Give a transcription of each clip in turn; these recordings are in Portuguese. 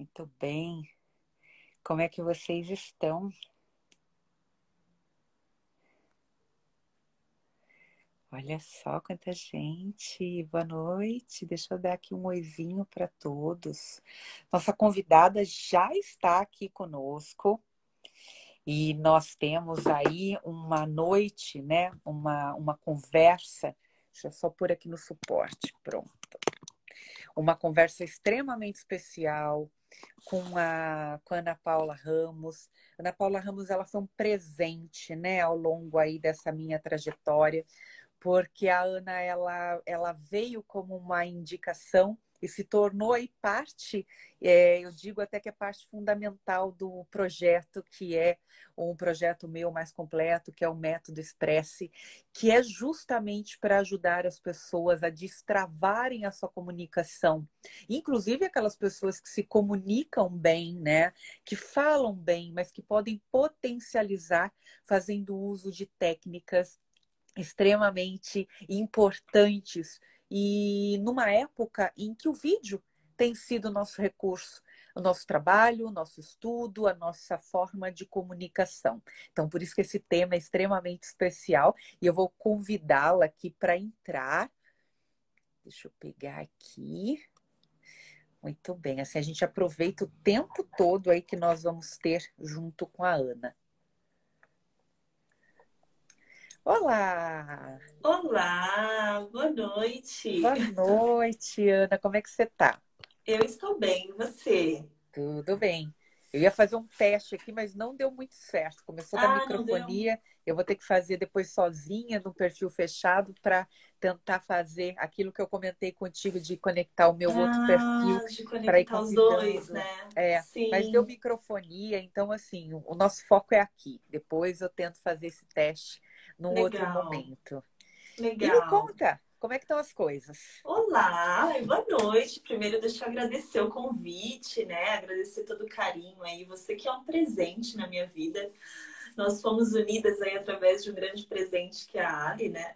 Muito bem. Como é que vocês estão? Olha só quanta gente. Boa noite. Deixa eu dar aqui um oizinho para todos. Nossa convidada já está aqui conosco. E nós temos aí uma noite, né? Uma, uma conversa. Deixa eu só pôr aqui no suporte. Pronto. Uma conversa extremamente especial com a, com a Ana Paula Ramos. Ana Paula Ramos, ela foi um presente, né, ao longo aí dessa minha trajetória, porque a Ana, ela, ela veio como uma indicação e se tornou aí parte, é, eu digo até que é parte fundamental do projeto, que é um projeto meu mais completo, que é o Método Expresse, que é justamente para ajudar as pessoas a destravarem a sua comunicação, inclusive aquelas pessoas que se comunicam bem, né, que falam bem, mas que podem potencializar fazendo uso de técnicas extremamente importantes e numa época em que o vídeo tem sido o nosso recurso, o nosso trabalho, o nosso estudo, a nossa forma de comunicação. Então, por isso que esse tema é extremamente especial e eu vou convidá-la aqui para entrar. Deixa eu pegar aqui. Muito bem, assim a gente aproveita o tempo todo aí que nós vamos ter junto com a Ana. Olá! Olá, boa noite. Boa noite, Ana. Como é que você está? Eu estou bem, e você? Tudo bem. Eu ia fazer um teste aqui, mas não deu muito certo. Começou ah, da microfonia. Eu vou ter que fazer depois sozinha, no perfil fechado, para tentar fazer aquilo que eu comentei contigo de conectar o meu ah, outro perfil para ir os dois, né? É, Sim. mas deu microfonia, então assim, o nosso foco é aqui. Depois eu tento fazer esse teste num Legal. outro momento. Legal. E me conta, como é que estão as coisas? Olá, boa noite. Primeiro, deixa eu agradecer o convite, né? Agradecer todo o carinho aí. Você que é um presente na minha vida. Nós fomos unidas aí através de um grande presente que é a Ali, né?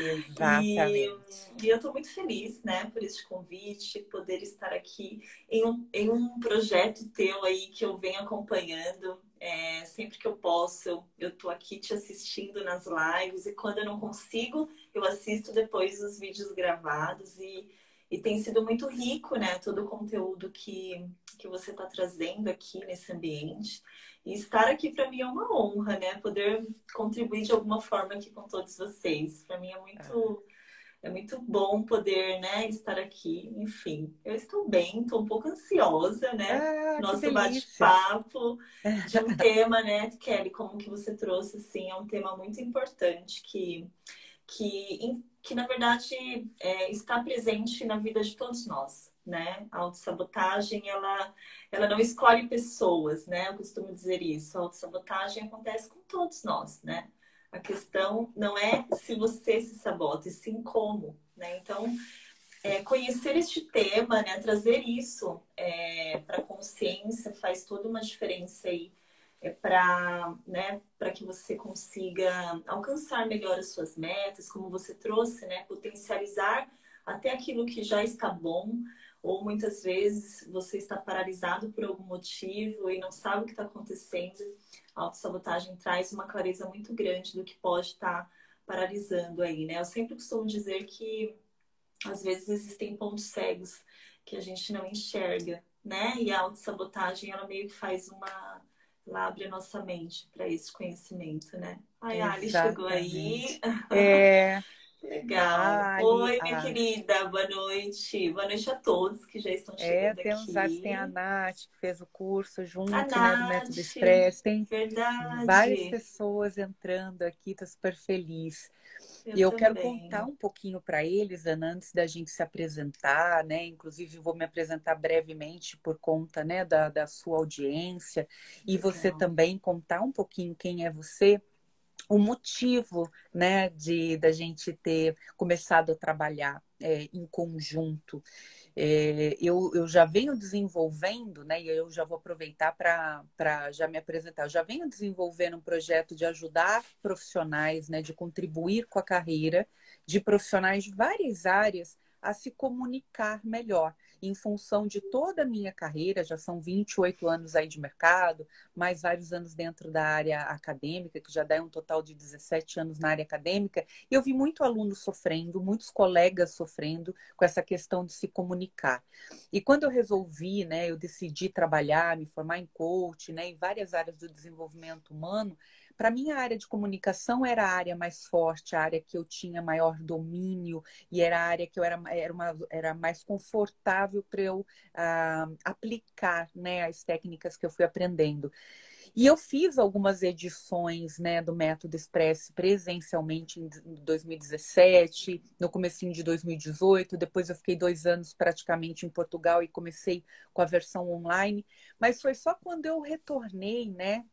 Exatamente. E, e eu estou muito feliz, né, por este convite, poder estar aqui em um, em um projeto teu aí que eu venho acompanhando. É, sempre que eu posso, eu tô aqui te assistindo nas lives e quando eu não consigo, eu assisto depois os vídeos gravados e, e tem sido muito rico, né? Todo o conteúdo que, que você está trazendo aqui nesse ambiente. E estar aqui para mim é uma honra, né? Poder contribuir de alguma forma aqui com todos vocês. Para mim é muito. É é muito bom poder, né, estar aqui. Enfim, eu estou bem, estou um pouco ansiosa, né? Ah, Nosso bate-papo de um tema, né, Kelly, como que você trouxe, assim, é um tema muito importante que, que, que na verdade, é, está presente na vida de todos nós. Né? A autossabotagem, ela, ela não escolhe pessoas, né? Eu costumo dizer isso. A autossabotagem acontece com todos nós, né? A questão não é se você se sabota, e sim como, né? Então, é, conhecer este tema, né, trazer isso é, para a consciência faz toda uma diferença aí é, para né, que você consiga alcançar melhor as suas metas, como você trouxe, né, potencializar até aquilo que já está bom, ou muitas vezes você está paralisado por algum motivo e não sabe o que está acontecendo a autossabotagem traz uma clareza muito grande do que pode estar tá paralisando aí, né? Eu sempre costumo dizer que às vezes existem pontos cegos que a gente não enxerga, né? E a autossabotagem, ela meio que faz uma... Ela abre a nossa mente para esse conhecimento, né? Ai, Ali chegou aí. É... Legal. Oi, minha querida, boa noite. Boa noite a todos que já estão é, chegando é, temos, aqui. Tem a Nath, que fez o curso junto né, do Método Express. Tem verdade. várias pessoas entrando aqui, estou super feliz. Eu e eu também. quero contar um pouquinho para eles, Ana, antes da gente se apresentar, né? Inclusive, vou me apresentar brevemente por conta né, da, da sua audiência. E Legal. você também contar um pouquinho quem é você o motivo né, de da gente ter começado a trabalhar é, em conjunto. É, eu, eu já venho desenvolvendo, né, e eu já vou aproveitar para já me apresentar, eu já venho desenvolvendo um projeto de ajudar profissionais, né, de contribuir com a carreira de profissionais de várias áreas a se comunicar melhor. Em função de toda a minha carreira, já são 28 anos aí de mercado, mais vários anos dentro da área acadêmica, que já dá um total de 17 anos na área acadêmica, eu vi muito aluno sofrendo, muitos colegas sofrendo com essa questão de se comunicar. E quando eu resolvi, né, eu decidi trabalhar, me formar em coach, né, em várias áreas do desenvolvimento humano, para mim, a área de comunicação era a área mais forte, a área que eu tinha maior domínio e era a área que eu era, era, uma, era mais confortável para eu uh, aplicar né, as técnicas que eu fui aprendendo. E eu fiz algumas edições né, do Método Express presencialmente em 2017, no comecinho de 2018. Depois eu fiquei dois anos praticamente em Portugal e comecei com a versão online. Mas foi só quando eu retornei, né,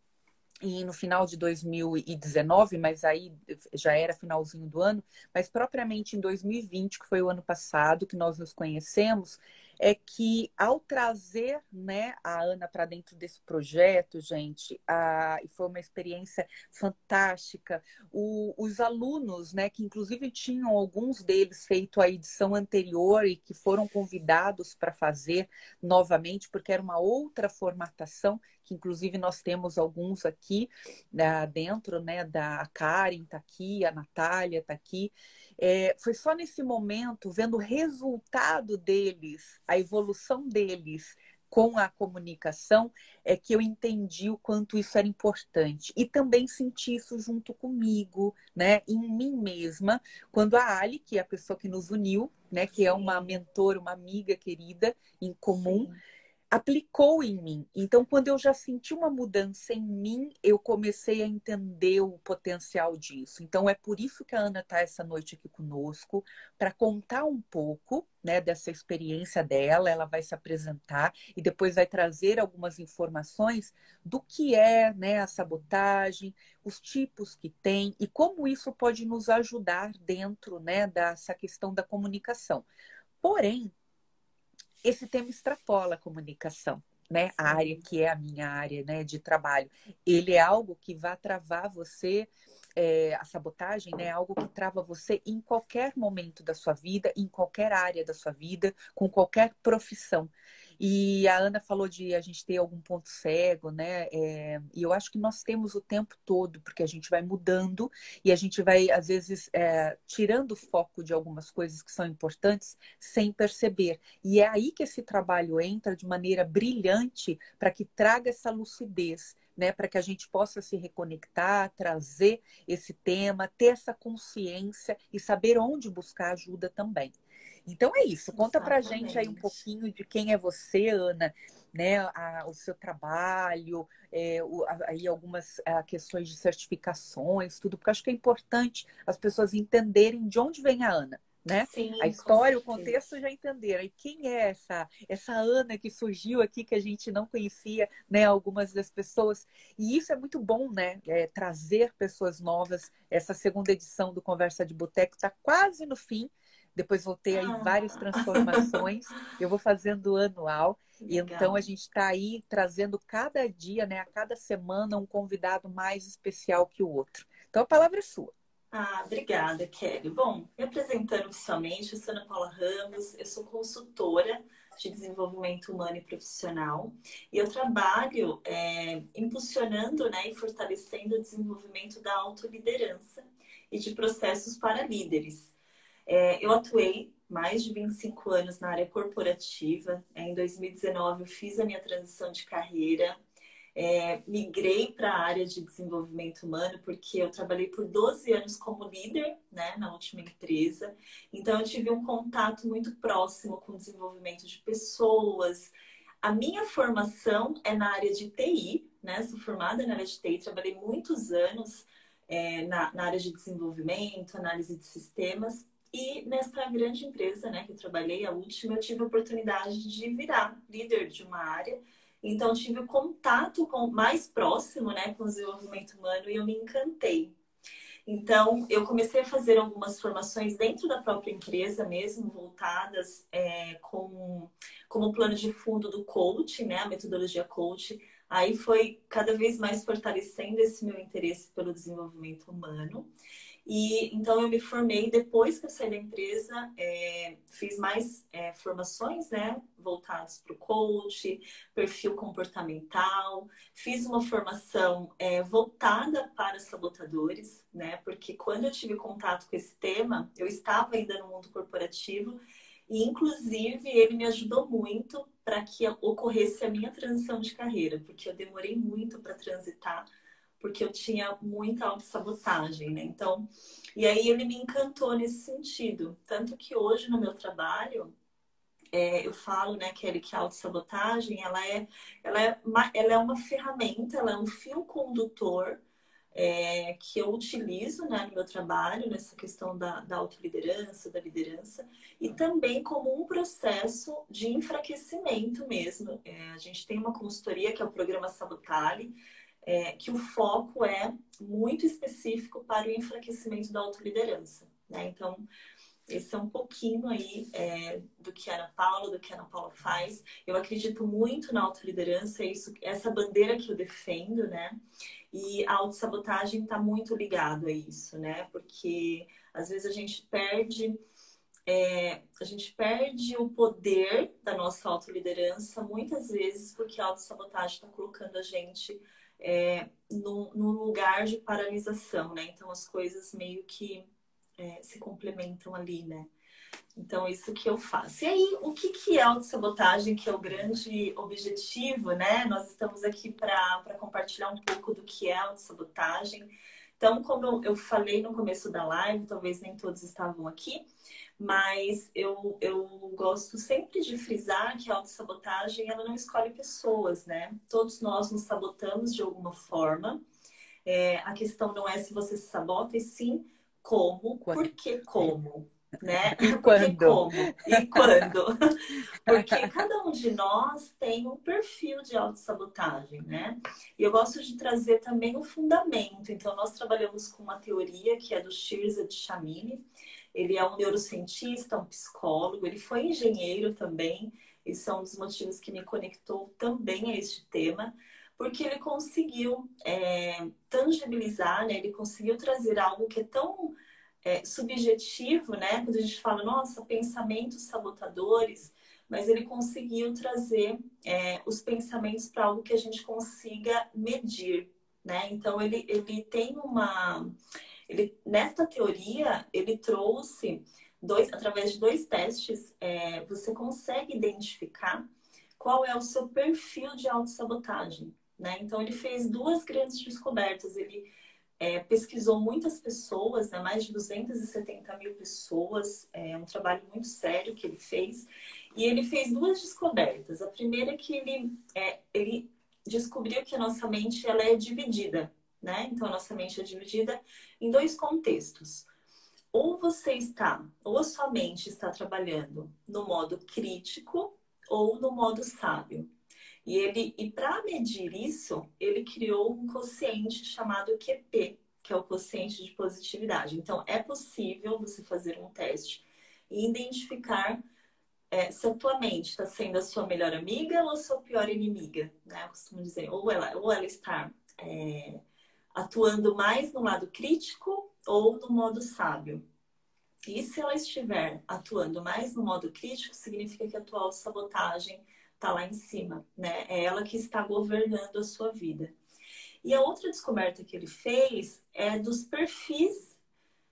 e no final de 2019, mas aí já era finalzinho do ano, mas propriamente em 2020, que foi o ano passado que nós nos conhecemos, é que ao trazer né, a Ana para dentro desse projeto, gente, a, e foi uma experiência fantástica. O, os alunos, né, que inclusive tinham alguns deles feito a edição anterior e que foram convidados para fazer novamente, porque era uma outra formatação, que inclusive nós temos alguns aqui né, dentro, né, da Karen está aqui, a Natália está aqui. É, foi só nesse momento, vendo o resultado deles, a evolução deles com a comunicação, é que eu entendi o quanto isso era importante. E também senti isso junto comigo, né, em mim mesma, quando a Ali, que é a pessoa que nos uniu, né, que é uma mentora, uma amiga querida em comum, Sim aplicou em mim. Então, quando eu já senti uma mudança em mim, eu comecei a entender o potencial disso. Então, é por isso que a Ana está essa noite aqui conosco, para contar um pouco né, dessa experiência dela. Ela vai se apresentar e depois vai trazer algumas informações do que é né, a sabotagem, os tipos que tem e como isso pode nos ajudar dentro né, dessa questão da comunicação. Porém, esse tema extrapola a comunicação, né? A área que é a minha área né, de trabalho. Ele é algo que vai travar você, é, a sabotagem né, é algo que trava você em qualquer momento da sua vida, em qualquer área da sua vida, com qualquer profissão. E a Ana falou de a gente ter algum ponto cego, né? É, e eu acho que nós temos o tempo todo, porque a gente vai mudando e a gente vai, às vezes, é, tirando o foco de algumas coisas que são importantes sem perceber. E é aí que esse trabalho entra de maneira brilhante para que traga essa lucidez. Né, para que a gente possa se reconectar, trazer esse tema, ter essa consciência e saber onde buscar ajuda também. Então é isso. Conta para pra gente aí um pouquinho de quem é você, Ana, né? A, o seu trabalho, é, o, a, aí algumas a, questões de certificações, tudo, porque acho que é importante as pessoas entenderem de onde vem a Ana. Né? Sim, a história, o contexto já entenderam. E quem é essa essa Ana que surgiu aqui que a gente não conhecia, né? Algumas das pessoas. E isso é muito bom, né? É, trazer pessoas novas. Essa segunda edição do Conversa de Boteco está quase no fim depois voltei aí várias transformações. Eu vou fazendo anual. E então a gente está aí trazendo cada dia, né, a cada semana, um convidado mais especial que o outro. Então a palavra é sua. Ah, obrigada, Kelly. Bom, me apresentando oficialmente, eu sou Ana Paula Ramos, eu sou consultora de desenvolvimento humano e profissional e eu trabalho é, impulsionando né, e fortalecendo o desenvolvimento da autoliderança e de processos para líderes. É, eu atuei mais de 25 anos na área corporativa. É, em 2019, eu fiz a minha transição de carreira. É, migrei para a área de desenvolvimento humano porque eu trabalhei por 12 anos como líder né, na última empresa. Então, eu tive um contato muito próximo com o desenvolvimento de pessoas. A minha formação é na área de TI, né? Sou formada na área de TI, trabalhei muitos anos é, na, na área de desenvolvimento, análise de sistemas. E nessa grande empresa, né, que eu trabalhei, a última, eu tive a oportunidade de virar líder de uma área. Então, tive o contato com, mais próximo, né, com o desenvolvimento humano e eu me encantei. Então, eu comecei a fazer algumas formações dentro da própria empresa mesmo, voltadas é, com, como plano de fundo do coach, né, a metodologia coach. Aí foi cada vez mais fortalecendo esse meu interesse pelo desenvolvimento humano. E então eu me formei depois que eu saí da empresa, é, fiz mais é, formações, né, voltadas para o coach, perfil comportamental, fiz uma formação é, voltada para sabotadores, né, porque quando eu tive contato com esse tema, eu estava ainda no mundo corporativo e inclusive ele me ajudou muito para que ocorresse a minha transição de carreira, porque eu demorei muito para transitar porque eu tinha muita autossabotagem, né? Então, e aí ele me encantou nesse sentido. Tanto que hoje no meu trabalho, é, eu falo, né, Kelly, que a autossabotagem, ela é, ela, é uma, ela é uma ferramenta, ela é um fio condutor é, que eu utilizo né, no meu trabalho, nessa questão da, da autoliderança, da liderança, e também como um processo de enfraquecimento mesmo. É, a gente tem uma consultoria que é o programa Sabotale, é, que o foco é muito específico para o enfraquecimento da autoliderança. Né? Então, esse é um pouquinho aí é, do que a Ana Paula, do que a Ana Paula faz. Eu acredito muito na autoliderança, é isso, essa bandeira que eu defendo, né? E a autossabotagem está muito ligado a isso, né? Porque às vezes a gente perde é, a gente perde o poder da nossa autoliderança muitas vezes porque a autossabotagem está colocando a gente é, num, lugar de paralisação, né? Então as coisas meio que é, se complementam ali, né? Então, isso que eu faço. E aí, o que, que é autossabotagem, que é o grande objetivo, né? Nós estamos aqui para compartilhar um pouco do que é autossabotagem. Então, como eu falei no começo da live, talvez nem todos estavam aqui, mas eu, eu gosto sempre de frisar que a autossabotagem ela não escolhe pessoas, né? Todos nós nos sabotamos de alguma forma. É, a questão não é se você se sabota, e sim como, quando? por que como, né? E quando? como e quando. Porque cada um de nós tem um perfil de autossabotagem, né? E eu gosto de trazer também o fundamento. Então, nós trabalhamos com uma teoria que é do Shirza de Chamini, ele é um neurocientista, um psicólogo, ele foi engenheiro também. Esse é um dos motivos que me conectou também a este tema, porque ele conseguiu é, tangibilizar, né? ele conseguiu trazer algo que é tão é, subjetivo, né? Quando a gente fala, nossa, pensamentos sabotadores, mas ele conseguiu trazer é, os pensamentos para algo que a gente consiga medir, né? Então ele, ele tem uma ele, nesta teoria, ele trouxe dois, através de dois testes, é, você consegue identificar qual é o seu perfil de autossabotagem. Né? Então, ele fez duas grandes descobertas. Ele é, pesquisou muitas pessoas, né? mais de 270 mil pessoas, é um trabalho muito sério que ele fez. E ele fez duas descobertas. A primeira é que ele, é, ele descobriu que a nossa mente ela é dividida né? Então, a nossa mente é dividida em dois contextos. Ou você está, ou a sua mente está trabalhando no modo crítico ou no modo sábio. E ele, e para medir isso, ele criou um quociente chamado QP, que é o quociente de positividade. Então, é possível você fazer um teste e identificar é, se a tua mente está sendo a sua melhor amiga ou a sua pior inimiga, né? Eu costumo dizer, ou ela, ou ela está é, atuando mais no lado crítico ou no modo sábio. E se ela estiver atuando mais no modo crítico, significa que a tua sabotagem está lá em cima, né? É ela que está governando a sua vida. E a outra descoberta que ele fez é dos perfis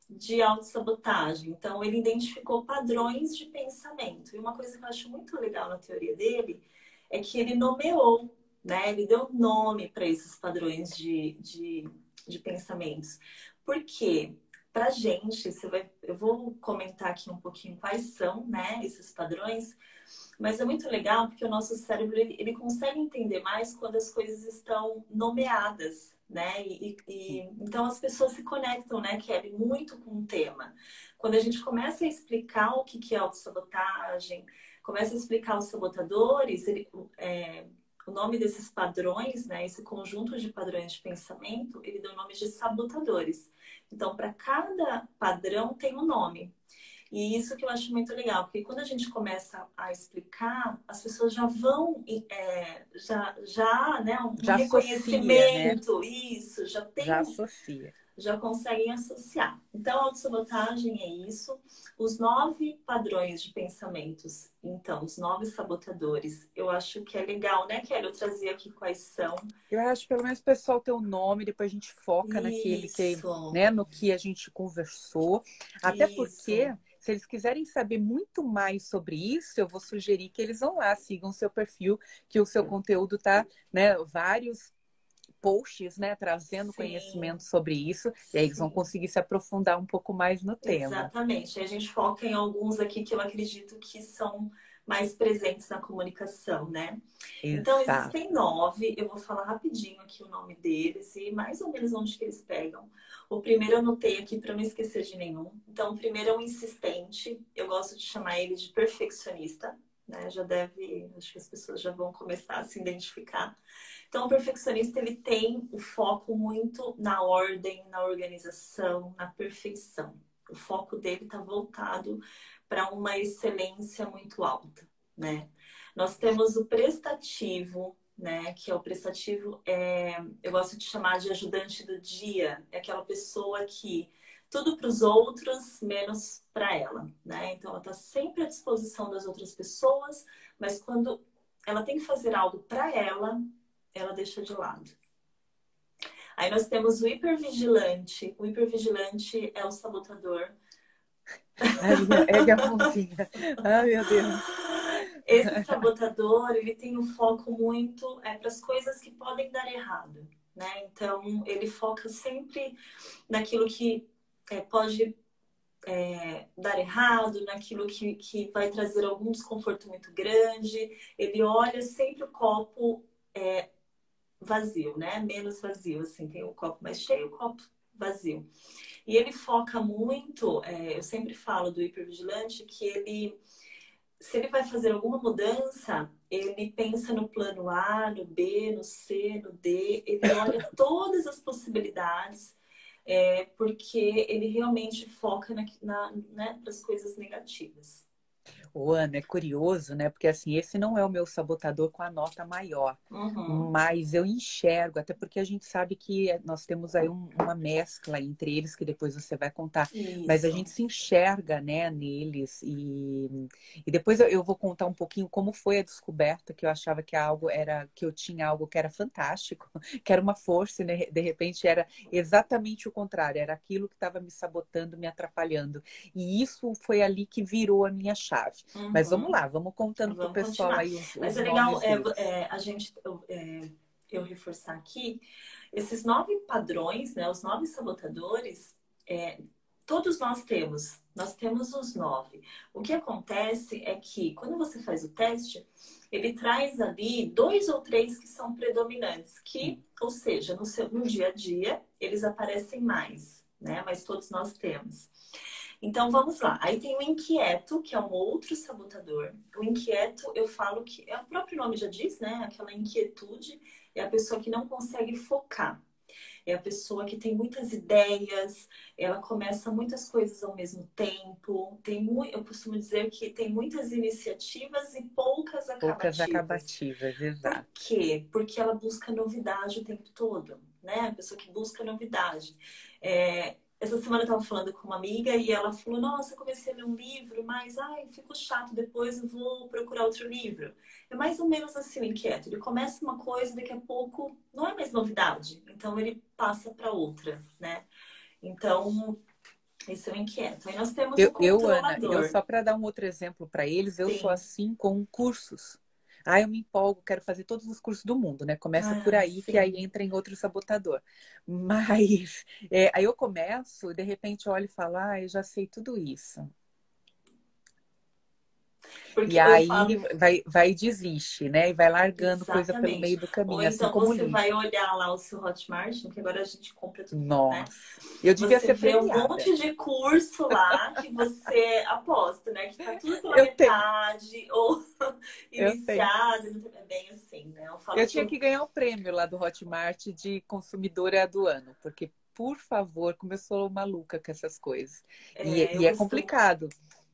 de autossabotagem. Então, ele identificou padrões de pensamento. E uma coisa que eu acho muito legal na teoria dele é que ele nomeou né? Ele deu nome para esses padrões de, de, de pensamentos. Porque para gente, você vai, eu vou comentar aqui um pouquinho quais são, né, esses padrões, mas é muito legal porque o nosso cérebro ele, ele consegue entender mais quando as coisas estão nomeadas, né? E, e, então as pessoas se conectam, né, Kelly, muito com o tema. Quando a gente começa a explicar o que, que é autossabotagem, começa a explicar os sabotadores, ele, é, o nome desses padrões, né, esse conjunto de padrões de pensamento, ele deu nome de sabotadores. Então, para cada padrão tem um nome. E isso que eu acho muito legal, porque quando a gente começa a explicar, as pessoas já vão, é, já, já, né, um já reconhecimento, associa, né? isso, já tem. Já associa. já conseguem associar. Então, a autossabotagem é isso. Os nove padrões de pensamentos, então, os nove sabotadores, eu acho que é legal, né, Kelly? Eu trazia aqui quais são. Eu acho, pelo menos, o pessoal ter o nome, depois a gente foca isso. naquele que, né, no que a gente conversou. Até isso. porque se eles quiserem saber muito mais sobre isso, eu vou sugerir que eles vão lá, sigam o seu perfil, que o seu conteúdo tá, né, vários posts, né, trazendo Sim. conhecimento sobre isso, Sim. e aí eles vão conseguir se aprofundar um pouco mais no tema. Exatamente. A gente foca em alguns aqui que eu acredito que são mais presentes na comunicação, né? Então, Exato. Então, existem nove, eu vou falar rapidinho aqui o nome deles e mais ou menos onde que eles pegam. O primeiro eu anotei aqui para não esquecer de nenhum. Então, o primeiro é um insistente, eu gosto de chamar ele de perfeccionista, né? Já deve, acho que as pessoas já vão começar a se identificar. Então, o perfeccionista ele tem o foco muito na ordem, na organização, na perfeição. O foco dele está voltado para uma excelência muito alta, né? Nós temos o prestativo, né? Que é o prestativo, é, eu gosto de chamar de ajudante do dia, é aquela pessoa que tudo para os outros, menos para ela, né? Então ela está sempre à disposição das outras pessoas, mas quando ela tem que fazer algo para ela, ela deixa de lado. Aí nós temos o hipervigilante. O hipervigilante é o sabotador. É a mãozinha. Ai, meu Deus. Esse sabotador, ele tem um foco muito é, para as coisas que podem dar errado, né? Então, ele foca sempre naquilo que é, pode é, dar errado, naquilo que, que vai trazer algum desconforto muito grande. Ele olha sempre o copo é, vazio, né? Menos vazio, assim, tem o copo mais cheio, o copo vazio. E ele foca muito, é, eu sempre falo do hipervigilante, que ele, se ele vai fazer alguma mudança, ele pensa no plano A, no B, no C, no D, ele olha todas as possibilidades é, porque ele realmente foca na, na, né, nas coisas negativas. O Ana, é curioso, né? Porque assim, esse não é o meu sabotador com a nota maior, uhum. mas eu enxergo, até porque a gente sabe que nós temos aí um, uma mescla entre eles que depois você vai contar, Isso. mas a gente se enxerga, né, neles e, e depois eu, eu, vou contar um pouquinho como foi a descoberta que eu achava que algo era que eu tinha algo que era fantástico, que era uma força e né, de repente era exatamente o contrário, era aquilo que estava me sabotando, me atrapalhando e isso foi ali que virou a minha chave. Uhum. Mas vamos lá, vamos contando para o pessoal continuar. aí os, Mas é legal é, é, a gente é, eu reforçar aqui esses nove padrões, né? Os nove sabotadores, é, todos nós temos. Nós temos os nove. O que acontece é que quando você faz o teste, ele traz ali dois ou três que são predominantes, que, ou seja, no, seu, no dia a dia, eles aparecem mais, né? Mas todos nós temos. Então vamos lá. Aí tem o inquieto, que é um outro sabotador. O inquieto, eu falo que é o próprio nome já diz, né? Aquela inquietude é a pessoa que não consegue focar. É a pessoa que tem muitas ideias, ela começa muitas coisas ao mesmo tempo. Tem muito, eu costumo dizer que tem muitas iniciativas e poucas acabativas. Poucas acabativas, exato. Por quê? Porque ela busca novidade o tempo todo, né? A pessoa que busca novidade. É, essa semana eu estava falando com uma amiga e ela falou: Nossa, comecei a ler um livro, mas ai, fico chato, depois eu vou procurar outro livro. É mais ou menos assim o inquieto. Ele começa uma coisa, daqui a pouco não é mais novidade, então ele passa para outra, né? Então, esse é o inquieto. Aí nós temos eu, o. Eu, Ana, eu só para dar um outro exemplo para eles, eu Sim. sou assim com cursos. Ah, eu me empolgo, quero fazer todos os cursos do mundo, né? Começa ah, por aí, sim. que aí entra em outro sabotador. Mas é, aí eu começo, de repente eu olho e falo, ah, eu já sei tudo isso. Porque e aí falo... vai, vai e desiste, né? E vai largando Exatamente. coisa pelo meio do caminho. Ou assim então você vai olhar lá o seu Hotmart, que agora a gente compra tudo. Né? Nossa. Né? Eu devia você ser vê um monte de curso lá que você aposta, né? Que tá tudo pela eu metade tenho. ou iniciado. É bem assim, né? Eu, eu tinha que... que ganhar o um prêmio lá do Hotmart de consumidora do ano, porque por favor, como eu sou maluca com essas coisas. É, e, e é complicado.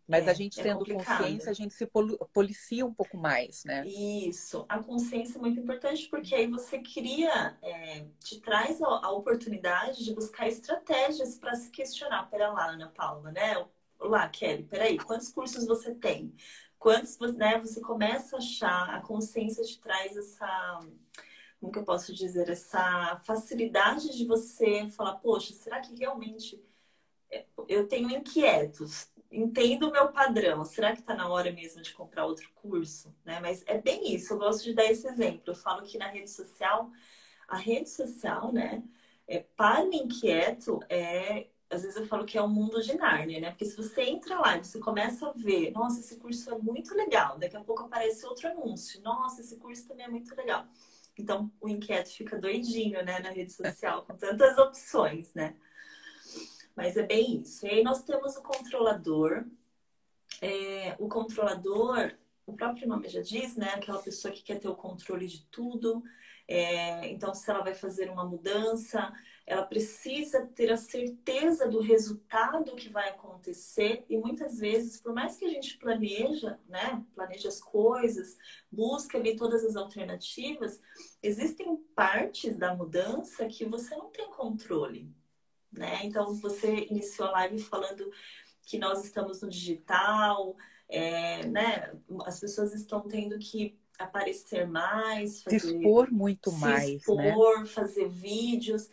Mas é, a gente é tendo complicado. consciência, a gente se policia um pouco mais, né? Isso. A consciência é muito importante porque aí você cria, é, te traz a, a, oportunidade de buscar estratégias para se questionar. Pera lá, Ana Paula, né? Olá, Kelly, peraí, quantos cursos você tem? Quantos, né, você começa a achar, a consciência te traz essa como que eu posso dizer, essa facilidade de você falar, poxa, será que realmente é, eu tenho inquietos? Entendo o meu padrão. Será que está na hora mesmo de comprar outro curso? Né? Mas é bem isso, eu gosto de dar esse exemplo. Eu falo que na rede social, a rede social, né, é, para o inquieto, é, às vezes eu falo que é um mundo de Nárnia, né? Porque se você entra lá e você começa a ver, nossa, esse curso é muito legal, daqui a pouco aparece outro anúncio, nossa, esse curso também é muito legal. Então, o inquieto fica doidinho, né, na rede social, com tantas opções, né? Mas é bem isso. E aí nós temos o controlador. É, o controlador, o próprio nome já diz, né? Aquela pessoa que quer ter o controle de tudo. É, então, se ela vai fazer uma mudança, ela precisa ter a certeza do resultado que vai acontecer. E muitas vezes, por mais que a gente planeja, né? Planeja as coisas, busca ali todas as alternativas, existem partes da mudança que você não tem controle né? Então, você iniciou a live falando que nós estamos no digital, é, né? As pessoas estão tendo que aparecer mais, fazer, se expor muito se mais, expor, né? fazer vídeos.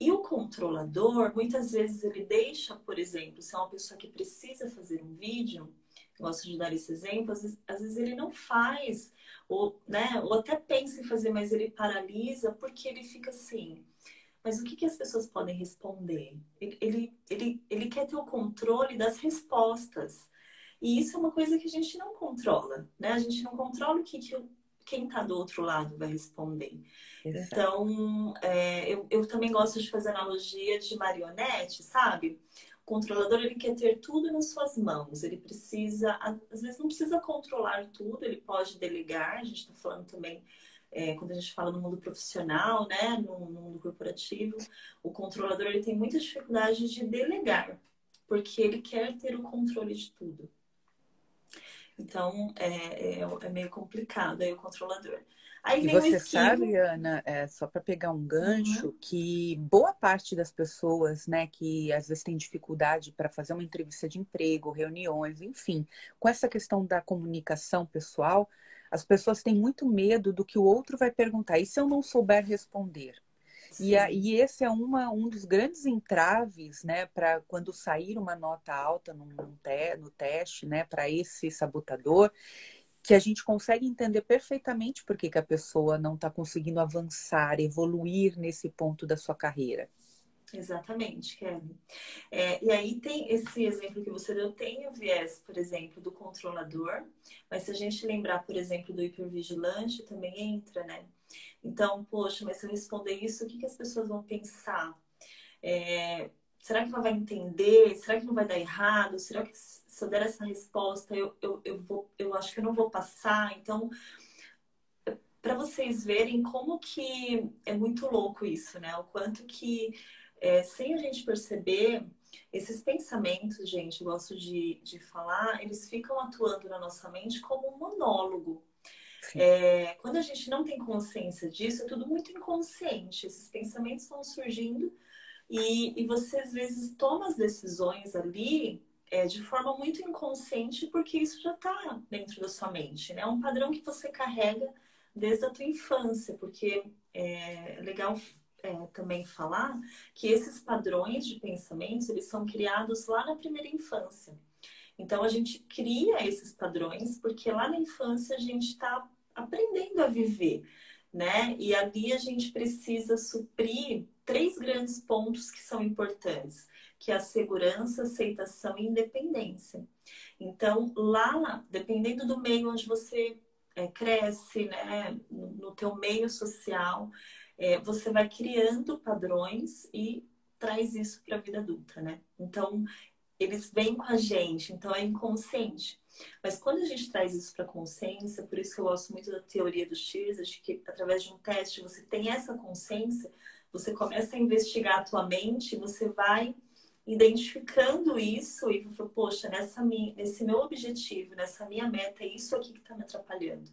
E o controlador, muitas vezes ele deixa, por exemplo, se é uma pessoa que precisa fazer um vídeo, gosto de dar esse exemplo, às vezes, às vezes, ele não faz, ou, né, ou até pensa em fazer, mas ele paralisa porque ele fica assim, mas o que, que as pessoas podem responder? Ele, ele, ele, ele quer ter o controle das respostas. E isso é uma coisa que a gente não controla, né? A gente não controla o que, que quem está do outro lado vai responder. Exato. Então, é, eu, eu também gosto de fazer analogia de marionete, sabe? O controlador ele quer ter tudo nas suas mãos. Ele precisa, às vezes não precisa controlar tudo, ele pode delegar. A gente está falando também é, quando a gente fala no mundo profissional, né, no, no, mundo corporativo, o controlador ele tem muita dificuldade de delegar, porque ele quer ter o controle de tudo. Então, é, é, é meio complicado aí o controlador. Aí e você sabe, Ana, é, só para pegar um gancho, uhum. que boa parte das pessoas, né, que às vezes tem dificuldade para fazer uma entrevista de emprego, reuniões, enfim, com essa questão da comunicação pessoal, as pessoas têm muito medo do que o outro vai perguntar. E se eu não souber responder? E, a, e, esse é uma, um dos grandes entraves, né, para quando sair uma nota alta no, no, te, no teste, né, para esse sabotador, que a gente consegue entender perfeitamente por que, que a pessoa não está conseguindo avançar, evoluir nesse ponto da sua carreira. Exatamente, Kelly. É, e aí tem esse exemplo que você deu, tem o viés, por exemplo, do controlador, mas se a gente lembrar, por exemplo, do hipervigilante, também entra, né? Então, poxa, mas se eu responder isso, o que, que as pessoas vão pensar? É, será que ela vai entender? Será que não vai dar errado? Será que se eu der essa resposta, eu, eu, eu, vou, eu acho que eu não vou passar? Então, para vocês verem como que é muito louco isso, né? O quanto que é, sem a gente perceber, esses pensamentos, gente, gosto de, de falar, eles ficam atuando na nossa mente como um monólogo. É, quando a gente não tem consciência disso, é tudo muito inconsciente. Esses pensamentos vão surgindo e, e você às vezes toma as decisões ali é, de forma muito inconsciente, porque isso já está dentro da sua mente. Né? É um padrão que você carrega desde a tua infância, porque é legal é, também falar que esses padrões de pensamentos eles são criados lá na primeira infância. Então a gente cria esses padrões porque lá na infância a gente está aprendendo a viver, né? E ali a gente precisa suprir três grandes pontos que são importantes, que é a segurança, aceitação e independência. Então lá, dependendo do meio onde você é, cresce, né, no teu meio social, é, você vai criando padrões e traz isso para a vida adulta, né? Então, eles vêm com a gente, então é inconsciente. Mas quando a gente traz isso para a consciência, por isso que eu gosto muito da teoria dos Shears, de que através de um teste você tem essa consciência, você começa a investigar a tua mente, você vai identificando isso e falou, poxa, nessa minha, nesse meu objetivo, nessa minha meta, é isso aqui que está me atrapalhando.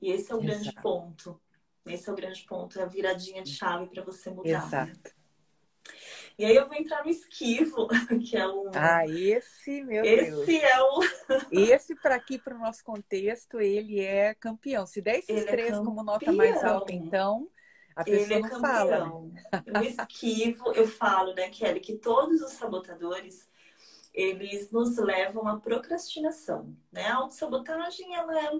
E esse é o Exato. grande ponto. Esse é o grande ponto, é a viradinha de chave para você mudar. Exato. Né? E aí eu vou entrar no esquivo, que é um. Ah, esse, meu esse Deus. Esse é o. esse, para aqui, para o nosso contexto, ele é campeão. Se der esses ele é três é como nota mais alta, então. A pessoa ele é não campeão. fala. O esquivo, eu falo, né, Kelly, que todos os sabotadores eles nos levam à procrastinação. Né? A autossabotagem, ela é,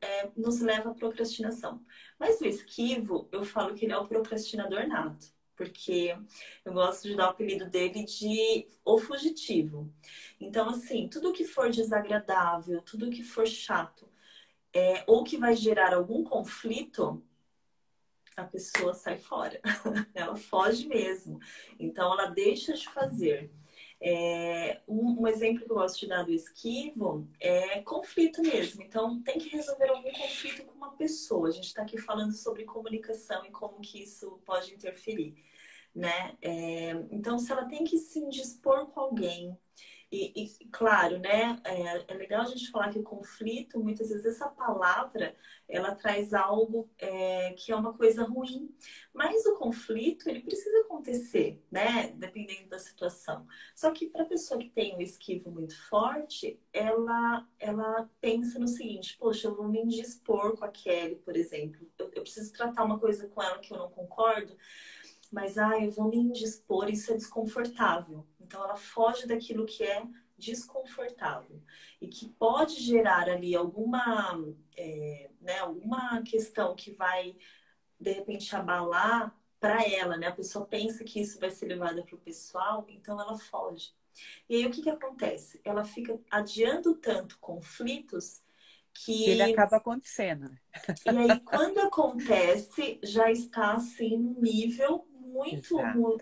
é, nos leva à procrastinação. Mas o esquivo, eu falo que ele é o procrastinador nato porque eu gosto de dar o apelido dele de o fugitivo. Então, assim, tudo que for desagradável, tudo que for chato, é, ou que vai gerar algum conflito, a pessoa sai fora. ela foge mesmo. Então, ela deixa de fazer. É, um, um, exemplo que eu gosto de dar do esquivo é conflito mesmo. Então, tem que resolver algum conflito com uma pessoa. A gente está aqui falando sobre comunicação e como que isso pode interferir né? É, então, se ela tem que se indispor com alguém, e, e, claro, né, é, é, legal a gente falar que o conflito, muitas vezes essa palavra, ela traz algo é, que é uma coisa ruim. Mas o conflito, ele precisa acontecer, né, dependendo da situação. Só que para a pessoa que tem um esquivo muito forte, ela, ela pensa no seguinte, poxa, eu vou me indispor com a Kelly, por exemplo. Eu, eu preciso tratar uma coisa com ela que eu não concordo, mas ah, eu vou me indispor, isso é desconfortável. Então ela foge daquilo que é desconfortável e que pode gerar ali alguma, é, né, alguma questão que vai de repente abalar para ela, né? A pessoa pensa que isso vai ser levado para o pessoal, então ela foge. E aí o que, que acontece? Ela fica adiando tanto conflitos que ele acaba acontecendo. Né? E aí quando acontece já está assim no nível muito,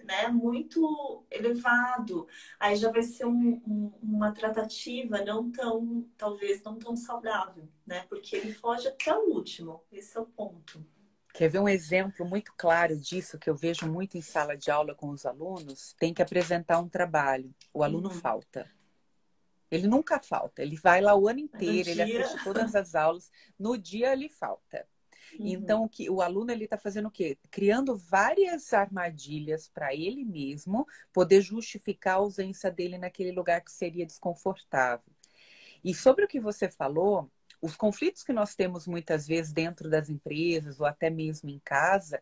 né, muito elevado. Aí já vai ser um, um, uma tratativa não tão, talvez não tão saudável, né? Porque ele foge até o último. Esse é o ponto. Quer ver um exemplo muito claro disso que eu vejo muito em sala de aula com os alunos? Tem que apresentar um trabalho. O aluno uhum. falta. Ele nunca falta. Ele vai lá o ano inteiro, ele assiste todas as aulas. No dia ele falta. Uhum. Então, o, que, o aluno ele está fazendo o quê? Criando várias armadilhas para ele mesmo poder justificar a ausência dele naquele lugar que seria desconfortável. E sobre o que você falou, os conflitos que nós temos muitas vezes dentro das empresas ou até mesmo em casa,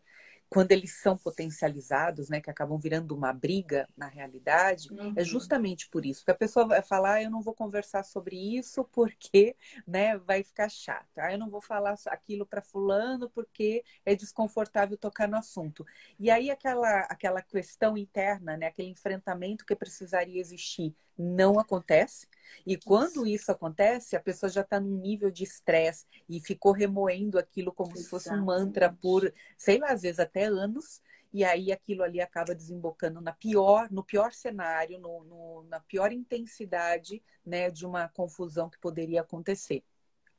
quando eles são potencializados, né, que acabam virando uma briga na realidade, é uhum. é justamente por isso. Porque a pessoa vai falar, ah, eu não vou conversar sobre isso porque, né, vai ficar chato. Ah, eu não vou falar aquilo para fulano porque é desconfortável tocar no assunto. E aí aquela aquela questão interna, né, aquele enfrentamento que precisaria existir não acontece. E quando isso acontece, a pessoa já está num nível de estresse e ficou remoendo aquilo como Exatamente. se fosse um mantra por, sei lá, às vezes até anos. E aí aquilo ali acaba desembocando na pior, no pior cenário, no, no, na pior intensidade né, de uma confusão que poderia acontecer.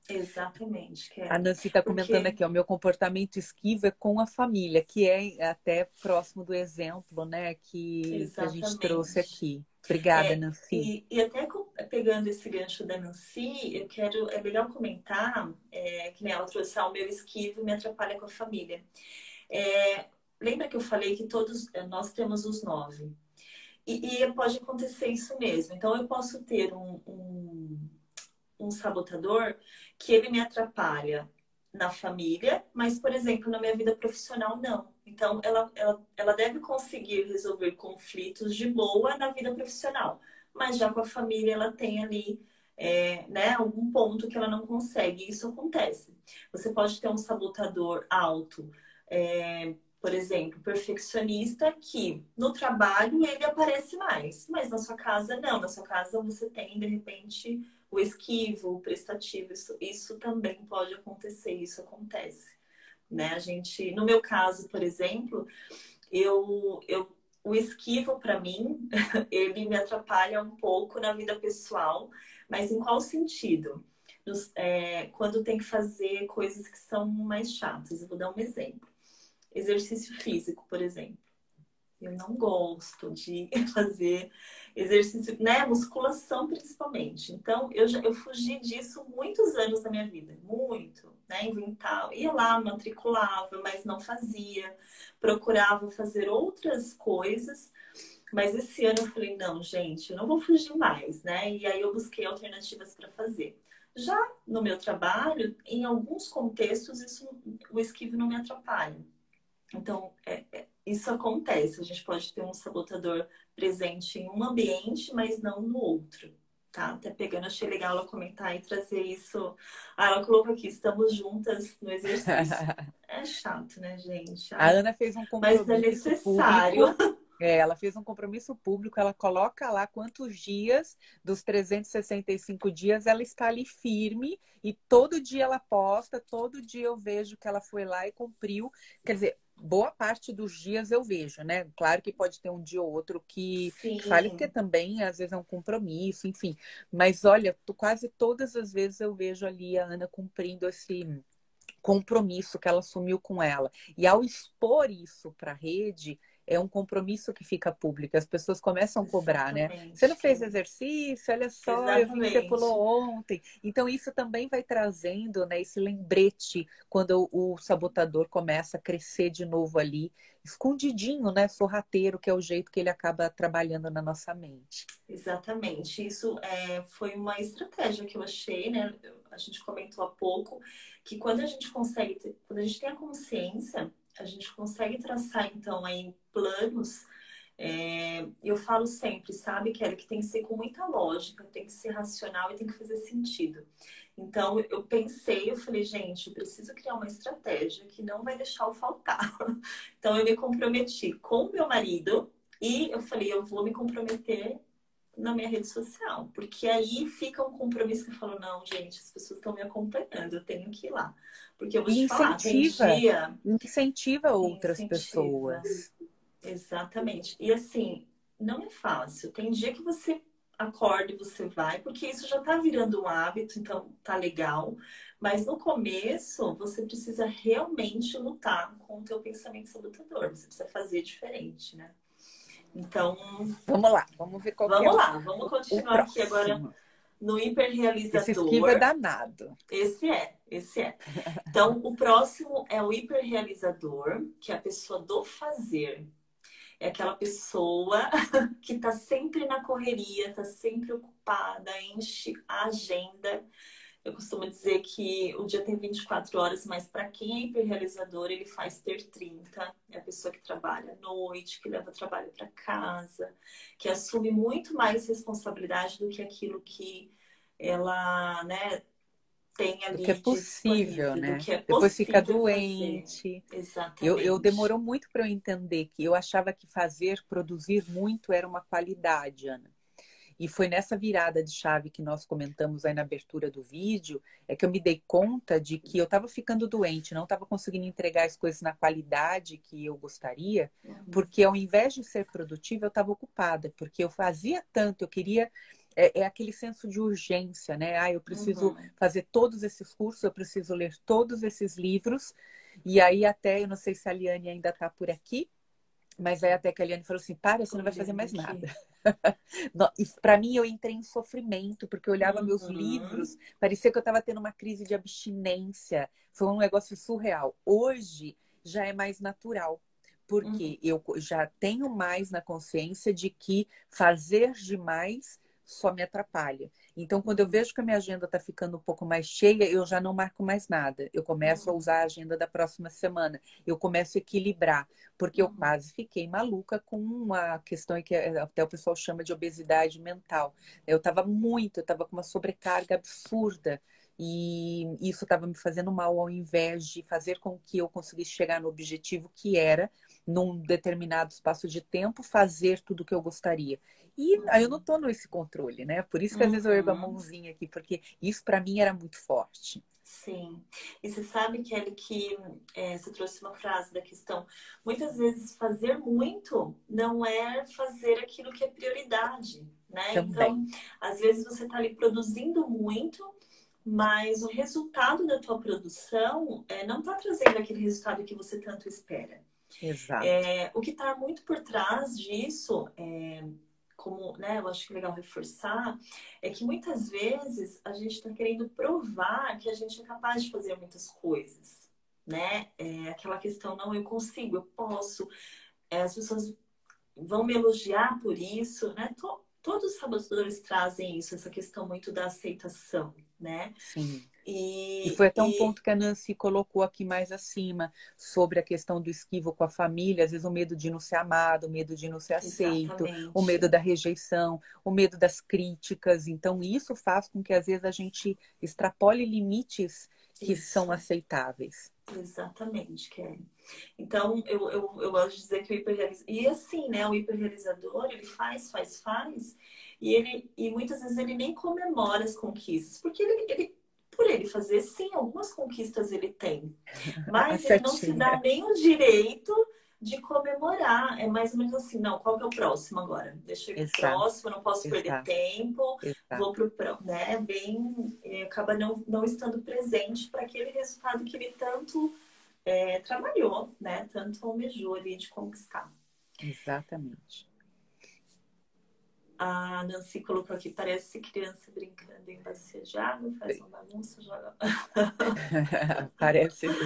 Exatamente. É. A Nancy está comentando Porque... aqui, o meu comportamento esquivo é com a família, que é até próximo do exemplo, né, que, que a gente trouxe aqui. Obrigada, é, Nancy. E, e, até pegando esse gancho da Nancy, eu quero, é legal comentar, é, que nem ela trouxe, ah, o meu esquivo me atrapalha com a família. É, lembra que eu falei que todos, é, nós temos os nove. E, e, pode acontecer isso mesmo. Então, eu posso ter um, um, um sabotador que ele me atrapalha na família, mas, por exemplo, na minha vida profissional, não. Então, ela, ela, ela deve conseguir resolver conflitos de boa na vida profissional, mas já com a família, ela tem ali é, né, algum ponto que ela não consegue. Isso acontece. Você pode ter um sabotador alto, é, por exemplo, perfeccionista, que no trabalho ele aparece mais, mas na sua casa não. Na sua casa você tem, de repente, o esquivo, o prestativo. Isso, isso também pode acontecer, isso acontece. Né? A gente, no meu caso, por exemplo, eu, eu o esquivo para mim, ele me atrapalha um pouco na vida pessoal, mas em qual sentido? Nos, é, quando tem que fazer coisas que são mais chatas. Eu vou dar um exemplo. Exercício físico, por exemplo. Eu não gosto de fazer exercício, né? Musculação principalmente. Então, eu, já, eu fugi disso muitos anos da minha vida. Muito, né? Inventava. Ia lá, matriculava, mas não fazia. Procurava fazer outras coisas. Mas esse ano eu falei, não, gente, eu não vou fugir mais, né? E aí eu busquei alternativas para fazer. Já no meu trabalho, em alguns contextos, isso, o esquivo não me atrapalha. Então, é, é, isso acontece. A gente pode ter um sabotador presente em um ambiente, mas não no outro. Tá? Até pegando, achei legal ela comentar e trazer isso. Ah, ela colocou aqui, estamos juntas no exercício. é chato, né, gente? A Ana fez um compromisso Mas é necessário. Público. É, ela fez um compromisso público, ela coloca lá quantos dias dos 365 dias ela está ali firme e todo dia ela posta, todo dia eu vejo que ela foi lá e cumpriu. Quer dizer, boa parte dos dias eu vejo, né? Claro que pode ter um dia ou outro que Sim. fale que também às vezes é um compromisso, enfim. Mas olha, quase todas as vezes eu vejo ali a Ana cumprindo esse compromisso que ela assumiu com ela. E ao expor isso para a rede, é um compromisso que fica público. As pessoas começam a cobrar, né? Exatamente. né? Você não fez exercício, olha só, Exatamente. você pulou ontem. Então, isso também vai trazendo né, esse lembrete quando o, o sabotador começa a crescer de novo ali, escondidinho, né? Sorrateiro, que é o jeito que ele acaba trabalhando na nossa mente. Exatamente. Isso é, foi uma estratégia que eu achei, né? A gente comentou há pouco que quando a gente consegue, quando a gente tem a consciência a gente consegue traçar, então, aí planos. É, eu falo sempre, sabe, Kelly, que tem que ser com muita lógica, tem que ser racional e tem que fazer sentido. Então, eu pensei, eu falei, gente, eu preciso criar uma estratégia que não vai deixar eu faltar. Então, eu me comprometi com o meu marido e eu falei, eu vou me comprometer na minha rede social, porque aí fica um compromisso que eu falo, não, gente, as pessoas estão me acompanhando, eu tenho que ir lá. Porque eu vou te incentiva, falar, dia... incentiva outras incentiva. pessoas. Exatamente. E assim, não é fácil. Tem dia que você acorda e você vai, porque isso já tá virando um hábito, então tá legal. Mas no começo, você precisa realmente lutar com o teu pensamento sabotador. Você precisa fazer diferente, né? Então. Vamos lá, vamos ver qual vamos é. Vamos lá, vamos continuar aqui agora no hiperrealizador. Esse esquiva é danado. Esse é, esse é. Então, o próximo é o hiperrealizador, que é a pessoa do fazer. É aquela pessoa que está sempre na correria, está sempre ocupada, enche a agenda eu costumo dizer que o dia tem 24 horas, mas para quem é hiperrealizador, ele faz ter 30. É a pessoa que trabalha à noite, que leva trabalho para casa, que assume muito mais responsabilidade do que aquilo que ela, né, tem ali. Do que é possível, né? É Depois fica doente. Fazer. Exatamente. Eu, eu demorou muito para eu entender que eu achava que fazer, produzir muito era uma qualidade, Ana. E foi nessa virada de chave que nós comentamos aí na abertura do vídeo, é que eu me dei conta de que eu estava ficando doente, não estava conseguindo entregar as coisas na qualidade que eu gostaria, uhum. porque ao invés de ser produtiva, eu estava ocupada, porque eu fazia tanto, eu queria é, é, aquele senso de urgência, né? Ah, eu preciso uhum. fazer todos esses cursos, eu preciso ler todos esses livros. E aí até, eu não sei se a Liane ainda está por aqui, mas aí até que a Liane falou assim, para, você não vai fazer mais nada. para mim, eu entrei em sofrimento, porque eu olhava uhum. meus livros, parecia que eu estava tendo uma crise de abstinência. Foi um negócio surreal. Hoje já é mais natural, porque uhum. eu já tenho mais na consciência de que fazer demais só me atrapalha. Então, quando eu vejo que a minha agenda está ficando um pouco mais cheia, eu já não marco mais nada. Eu começo a uhum. usar a agenda da próxima semana. Eu começo a equilibrar, porque eu uhum. quase fiquei maluca com uma questão que até o pessoal chama de obesidade mental. Eu estava muito, eu estava com uma sobrecarga absurda. E isso estava me fazendo mal ao invés de fazer com que eu conseguisse chegar no objetivo que era, num determinado espaço de tempo, fazer tudo o que eu gostaria. E aí eu não tô nesse controle, né? Por isso que às vezes eu ergo a uhum. mãozinha aqui, porque isso para mim era muito forte. Sim. E você sabe, Kelly, que é, você trouxe uma frase da questão. Muitas vezes fazer muito não é fazer aquilo que é prioridade, né? Também. Então, às vezes você está ali produzindo muito, mas o resultado da tua produção é, não está trazendo aquele resultado que você tanto espera. Exato. É, o que está muito por trás disso, é, como né, eu acho que é legal reforçar, é que muitas vezes a gente está querendo provar que a gente é capaz de fazer muitas coisas, né? É aquela questão, não, eu consigo, eu posso. É, as pessoas vão me elogiar por isso, né? Todos os sabotadores trazem isso, essa questão muito da aceitação, né? Sim. E, e foi até um e... ponto que a Nancy colocou aqui mais acima, sobre a questão do esquivo com a família, às vezes o medo de não ser amado, o medo de não ser aceito, Exatamente. o medo da rejeição, o medo das críticas. Então, isso faz com que às vezes a gente extrapole limites que isso. são aceitáveis. Exatamente, Kelly. Então, eu, eu, eu gosto de dizer que o hiperrealizador. E assim, né? O hiperrealizador, ele faz, faz, faz. E, ele, e muitas vezes ele nem comemora as conquistas, porque ele, ele por ele fazer, sim, algumas conquistas ele tem. Mas ele não se dá nem o direito de comemorar. É mais ou menos assim, não, qual que é o próximo agora? Deixa eu ir próximo, não posso Exato. perder tempo, Exato. vou pro próximo, né? Bem, é, acaba não, não estando presente para aquele resultado que ele tanto é, trabalhou, né? Tanto almejou ali de conquistar. Exatamente. A Nancy colocou aqui, parece criança brincando em bacia de água, faz uma bagunça, joga. parece.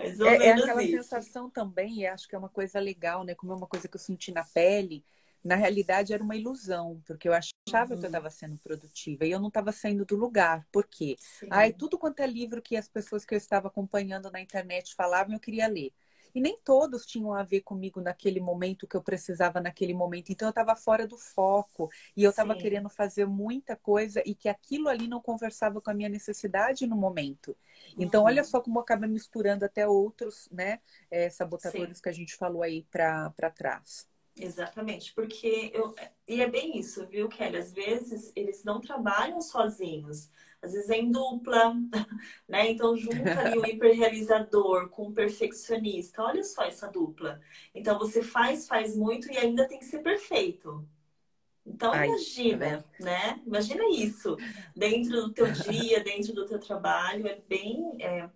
É, é aquela isso. sensação também, e acho que é uma coisa legal, né? Como é uma coisa que eu senti na pele, na realidade era uma ilusão, porque eu achava uhum. que eu estava uhum. sendo produtiva e eu não estava saindo do lugar. Por quê? Sim. Ai, tudo quanto é livro que as pessoas que eu estava acompanhando na internet falavam, eu queria ler. E nem todos tinham a ver comigo naquele momento que eu precisava naquele momento. Então eu estava fora do foco e eu estava querendo fazer muita coisa e que aquilo ali não conversava com a minha necessidade no momento. Então uhum. olha só como acaba misturando até outros, né, é, sabotadores Sim. que a gente falou aí para trás. Exatamente, porque eu. E é bem isso, viu, Kelly? Às vezes eles não trabalham sozinhos às vezes é em dupla, né? Então junta ali o hiperrealizador com o perfeccionista. Olha só essa dupla. Então você faz, faz muito e ainda tem que ser perfeito. Então Ai, imagina, tá né? Imagina isso dentro do teu dia, dentro do teu trabalho, é bem é...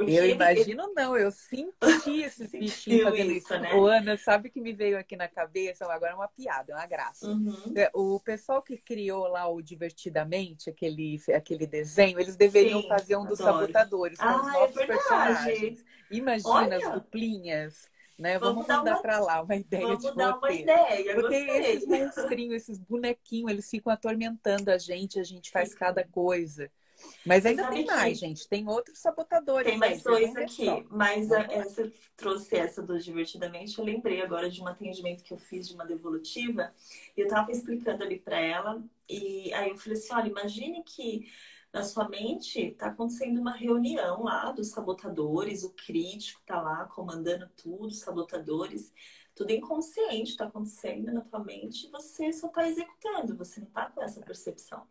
Porque eu imagino ele... não, eu senti esse bichinho fazendo isso, né? O Ana, sabe que me veio aqui na cabeça? Agora é uma piada, é uma graça. Uhum. É, o pessoal que criou lá o Divertidamente, aquele, aquele desenho, eles deveriam Sim, fazer um dos adoro. sabotadores com ah, os nossos é personagens. Imagina Olha. as duplinhas. Né? Vamos, vamos mandar uma... para lá uma ideia vamos de dar uma ideia, Porque esses monstrinhos, esses bonequinhos, eles ficam atormentando a gente, a gente faz cada coisa. Mas ainda tem mais, gente. Tem outros sabotadores. Tem mais dois aqui. Mas a, essa trouxe essa do Divertidamente. Eu lembrei agora de um atendimento que eu fiz de uma devolutiva. E eu tava explicando ali para ela. E aí eu falei assim: olha, imagine que na sua mente está acontecendo uma reunião lá dos sabotadores, o crítico está lá comandando tudo, os sabotadores, tudo inconsciente está acontecendo na tua mente e você só está executando, você não está com essa percepção.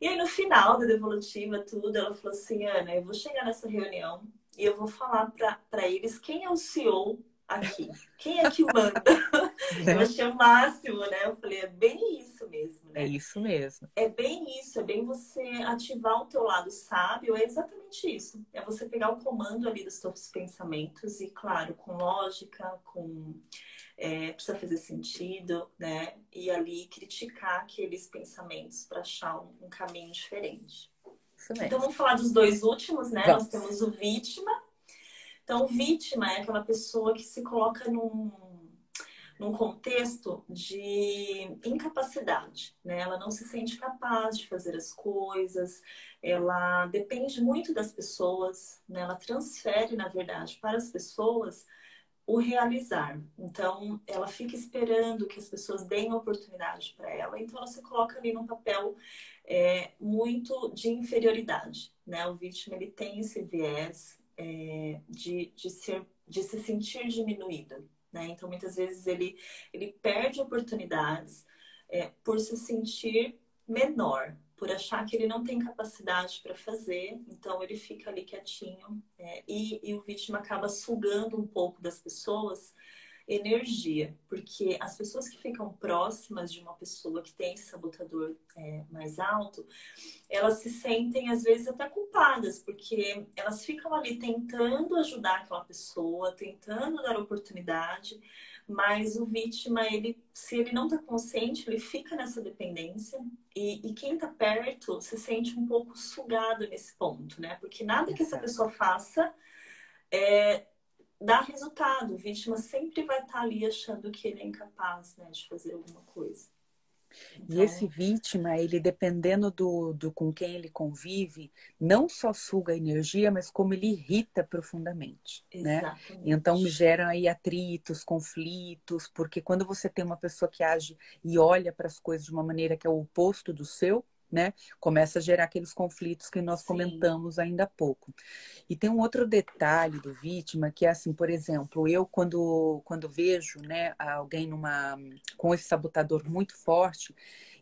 E aí no final da devolutiva, tudo, ela falou assim, Ana, eu vou chegar nessa reunião e eu vou falar para eles quem é o CEO aqui. Quem é que manda? Eu achei o máximo, né? Eu falei, é bem isso mesmo, né? É isso mesmo. É bem isso, é bem você ativar o teu lado sábio, é exatamente isso. É você pegar o comando ali dos teus pensamentos e, claro, com lógica, com... É, precisa fazer sentido, né? E ali criticar aqueles pensamentos para achar um, um, caminho diferente. Então vamos falar dos dois últimos, né? Vamos. Nós temos o vítima então, vítima é aquela pessoa que se coloca num, num contexto de incapacidade, né? Ela não se sente capaz de fazer as coisas, ela depende muito das pessoas, né? Ela transfere, na verdade, para as pessoas o realizar. Então, ela fica esperando que as pessoas deem oportunidade para ela. Então, ela se coloca ali num papel é, muito de inferioridade, né? O vítima ele tem esse viés é, de, de, ser, de se sentir diminuído. Né? Então, muitas vezes, ele, ele perde oportunidades é, por se sentir menor, por achar que ele não tem capacidade para fazer, então ele fica ali quietinho é, e, e, o vítima acaba sugando um pouco das pessoas energia, porque as pessoas que ficam próximas de uma pessoa que tem esse sabotador é, mais alto, elas se sentem às vezes até culpadas, porque elas ficam ali tentando ajudar aquela pessoa, tentando dar oportunidade, mas o vítima, ele, se ele não está consciente, ele fica nessa dependência e, e quem está perto se sente um pouco sugado nesse ponto, né? Porque nada que essa pessoa faça é, dá resultado. O vítima sempre vai estar ali achando que ele é incapaz né, de fazer alguma coisa. Então... E esse vítima, ele dependendo do, do com quem ele convive, não só suga a energia, mas como ele irrita profundamente? Exatamente. né? Então geram aí atritos, conflitos, porque quando você tem uma pessoa que age e olha para as coisas de uma maneira que é o oposto do seu, né? Começa a gerar aqueles conflitos que nós Sim. comentamos ainda há pouco. E tem um outro detalhe do vítima que é assim, por exemplo, eu quando quando vejo, né, alguém numa com esse sabotador muito forte,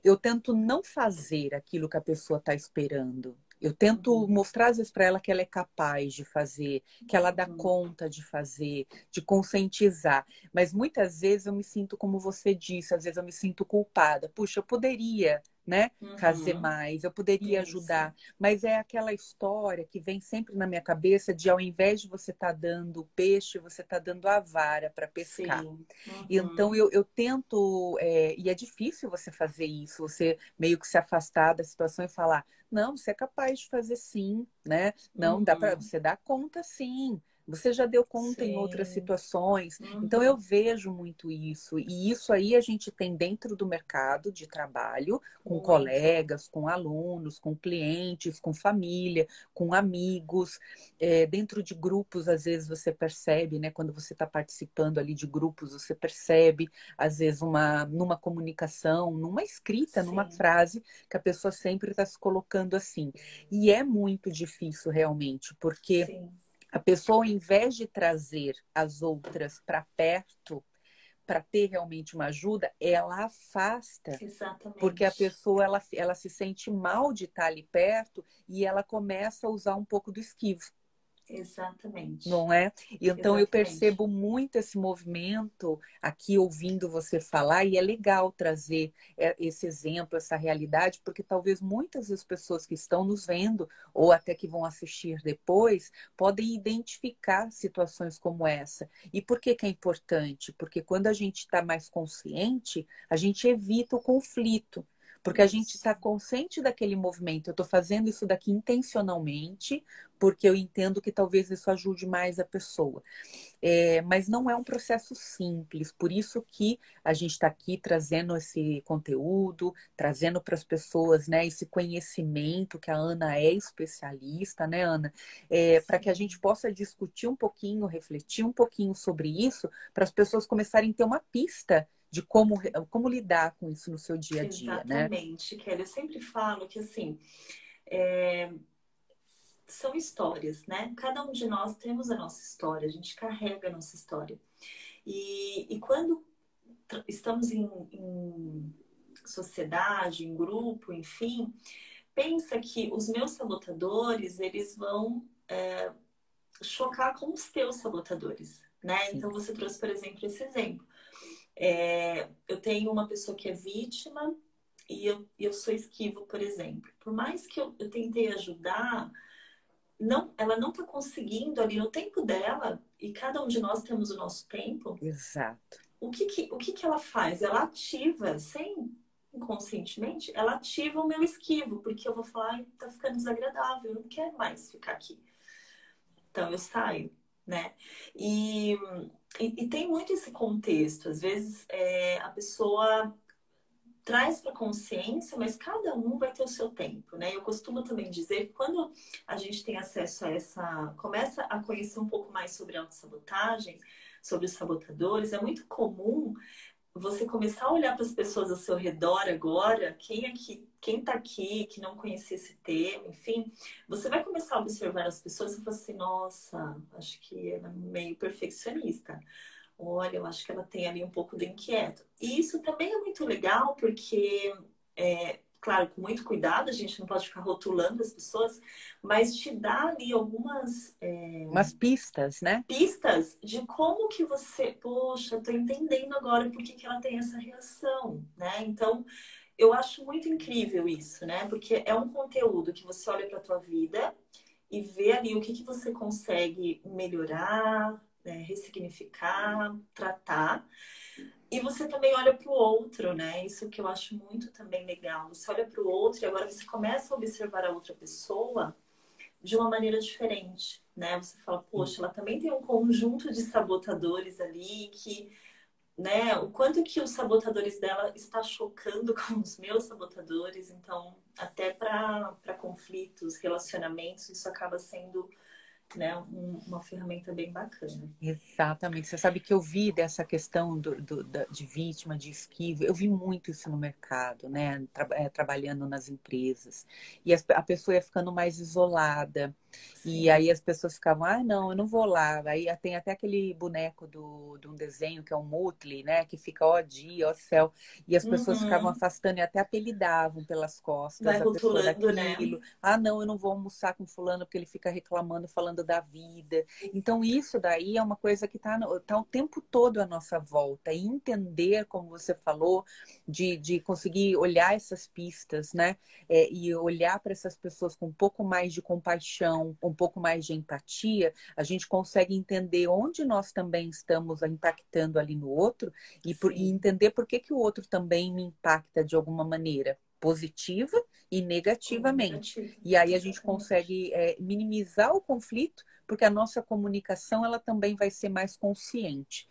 eu tento não fazer aquilo que a pessoa está esperando. Eu tento uhum. mostrar às vezes para ela que ela é capaz de fazer, que ela dá uhum. conta de fazer, de conscientizar. Mas muitas vezes eu me sinto, como você disse, às vezes eu me sinto culpada. Puxa, eu poderia né? Uhum. Fazer mais, eu poderia Isso. ajudar. Mas é aquela história que vem sempre na minha cabeça de ao invés de você estar tá dando o peixe, você está dando a vara para pescar. Uhum. Então eu, eu tento, é, e é difícil você fazer isso, você meio que se afastar da situação e falar, não, você é capaz de fazer sim, né? Não, uhum. dá para você dar conta sim. Você já deu conta Sim. em outras situações. Uhum. Então eu vejo muito isso. E isso aí a gente tem dentro do mercado de trabalho, com muito. colegas, com alunos, com clientes, com família, com amigos. É, dentro de grupos, às vezes você percebe, né? Quando você está participando ali de grupos, você percebe, às vezes, uma, numa comunicação, numa escrita, Sim. numa frase, que a pessoa sempre está se colocando assim. E é muito difícil realmente, porque. Sim a pessoa, ao invés de trazer as outras para perto, para ter realmente uma ajuda, ela afasta. Exatamente. Porque a pessoa ela, ela se sente mal de estar ali perto e ela começa a usar um pouco do esquivo. Exatamente. Não é? Então Exatamente. eu percebo muito esse movimento aqui ouvindo você falar e é legal trazer é, esse exemplo, essa realidade, porque talvez muitas das pessoas que estão nos vendo ou até que vão assistir depois podem identificar situações como essa. E por que, que é importante? Porque quando a gente está mais consciente, a gente evita o conflito. Porque a gente está consciente daquele movimento. Eu estou fazendo isso daqui intencionalmente, porque eu entendo que talvez isso ajude mais a pessoa. É, mas não é um processo simples, por isso que a gente está aqui trazendo esse conteúdo, trazendo para as pessoas né, esse conhecimento que a Ana é especialista, né, Ana? É, para que a gente possa discutir um pouquinho, refletir um pouquinho sobre isso, para as pessoas começarem a ter uma pista de como, como lidar com isso no seu dia a dia, Exatamente, né? Exatamente, Kelly. Eu sempre falo que, assim, é... são histórias, né? Cada um de nós temos a nossa história, a gente carrega a nossa história. E, e quando estamos em, em sociedade, em grupo, enfim, pensa que os meus sabotadores, eles vão é, chocar com os teus sabotadores, né? Sim. Então, você trouxe, por exemplo, esse exemplo. É, eu tenho uma pessoa que é vítima e eu, eu sou esquivo, por exemplo. Por mais que eu, eu tentei ajudar, não, ela não está conseguindo ali no tempo dela, e cada um de nós temos o nosso tempo. Exato. O que, que, o que, que ela faz? Ela ativa, sem inconscientemente, ela ativa o meu esquivo, porque eu vou falar, tá ficando desagradável, eu não quero mais ficar aqui. Então eu saio, né? E e, e, tem muito esse contexto. Às vezes é, a pessoa traz para consciência, mas cada um vai ter o seu tempo, né? Eu costumo também dizer que quando a gente tem acesso a essa, começa a conhecer um pouco mais sobre autossabotagem, sobre os sabotadores, é muito comum você começar a olhar para as pessoas ao seu redor agora, quem aqui, quem está aqui, que não conhecia esse tema, enfim, você vai começar a observar as pessoas e falar assim, nossa, acho que ela é meio perfeccionista. Olha, eu acho que ela tem ali um pouco de inquieto. E isso também é muito legal porque é, claro, com muito cuidado, a gente não pode ficar rotulando as pessoas, mas te dá ali algumas. É... Umas pistas, né? Pistas de como que você. Poxa, tô entendendo agora por que, que ela tem essa reação, né? Então, eu acho muito incrível isso, né? Porque é um conteúdo que você olha para a tua vida e vê ali o que, que você consegue melhorar, né? ressignificar, tratar. E você também olha para o outro, né? Isso que eu acho muito também legal. Você olha para o outro e agora você começa a observar a outra pessoa de uma maneira diferente, né? Você fala, poxa, ela também tem um conjunto de sabotadores ali que né, o quanto que os sabotadores dela está chocando com os meus sabotadores, então até para conflitos, relacionamentos, isso acaba sendo né, um, uma ferramenta bem bacana. Exatamente. Você sabe que eu vi dessa questão do, do, da, de vítima, de esquiva, eu vi muito isso no mercado, né? Tra, é, trabalhando nas empresas. E a, a pessoa ia ficando mais isolada. E aí as pessoas ficavam, ah, não, eu não vou lá. Aí tem até aquele boneco do, de um desenho que é um Mutley, né? Que fica, ó dia, ó céu. E as pessoas uhum. ficavam afastando e até apelidavam pelas costas Vai a pessoa né? daquilo. Né? Ah, não, eu não vou almoçar com fulano porque ele fica reclamando, falando da vida. Então, isso daí é uma coisa que está tá o tempo todo à nossa volta. E entender, como você falou, de, de conseguir olhar essas pistas, né? É, e olhar para essas pessoas com um pouco mais de compaixão, um pouco mais de empatia, a gente consegue entender onde nós também estamos impactando ali no outro e, por, e entender por que, que o outro também me impacta de alguma maneira positiva e negativamente. E aí a gente consegue é, minimizar o conflito, porque a nossa comunicação ela também vai ser mais consciente.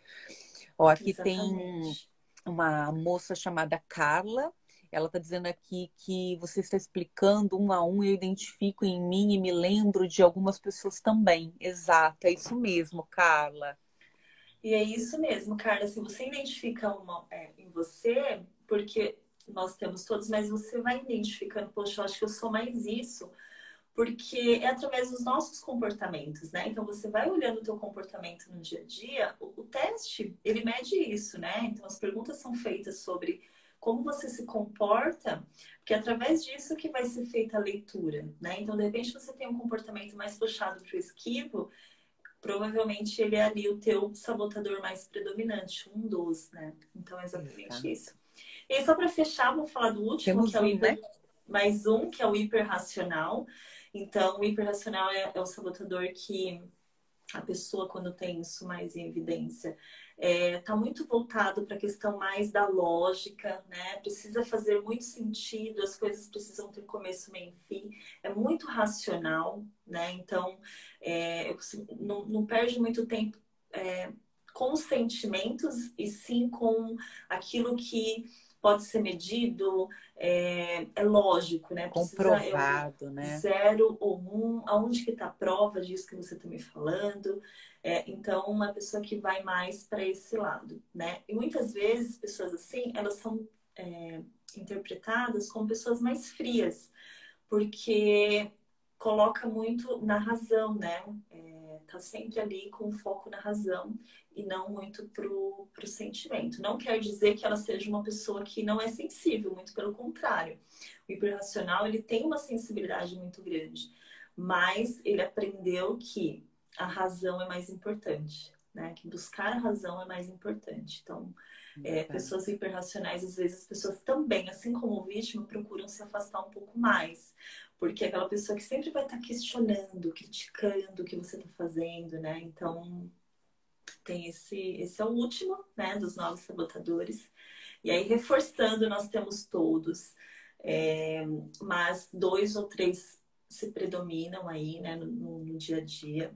Ó, aqui Exatamente. tem uma moça chamada Carla. Ela está dizendo aqui que você está explicando um a um, eu identifico em mim e me lembro de algumas pessoas também. Exato, é isso mesmo, Carla. E é isso mesmo, Carla. Se você identifica uma é, em você, porque nós temos todos, mas você vai identificando, poxa, eu acho que eu sou mais isso, porque é através dos nossos comportamentos, né? Então você vai olhando o teu comportamento no dia a dia, o, o teste, ele mede isso, né? Então as perguntas são feitas sobre como você se comporta, porque é através disso que vai ser feita a leitura, né? Então, de repente, você tem um comportamento mais puxado para o esquivo, provavelmente ele é ali o teu sabotador mais predominante, um dos, né? Então, é exatamente isso. E aí, só para fechar, vou falar do último, Temos que é o hiper... né? mais um, que é o hiperracional. Então, o hiperracional é, é o sabotador que a pessoa, quando tem isso mais em evidência, está é, tá muito voltado para a questão mais da lógica, né? Precisa fazer muito sentido, as coisas precisam ter começo, meio e fim. É muito racional, né? Então, é, não, não, perde muito tempo é, com sentimentos e sim com aquilo que pode ser medido, é, é lógico, né? Precisa, Comprovado, né? Zero ou um, aonde que está a prova disso que você está me falando? É, então, uma pessoa que vai mais para esse lado, né? E muitas vezes, pessoas assim, elas são é, interpretadas como pessoas mais frias, porque coloca muito na razão, né? É, tá sempre ali com foco na razão e não muito pro, pro sentimento. Não quer dizer que ela seja uma pessoa que não é sensível, muito pelo contrário. O hiperracional, ele tem uma sensibilidade muito grande, mas ele aprendeu que a razão é mais importante, né? Que buscar a razão é mais importante. Então, é, pessoas hiperracionais, às vezes as pessoas também, assim como o vítima, procuram se afastar um pouco mais. Porque é aquela pessoa que sempre vai estar questionando, criticando o que você está fazendo, né? Então, tem esse, esse é o último, né, dos novos sabotadores. E aí, reforçando, nós temos todos, é, mas dois ou três se predominam aí, né, no, no, dia a dia.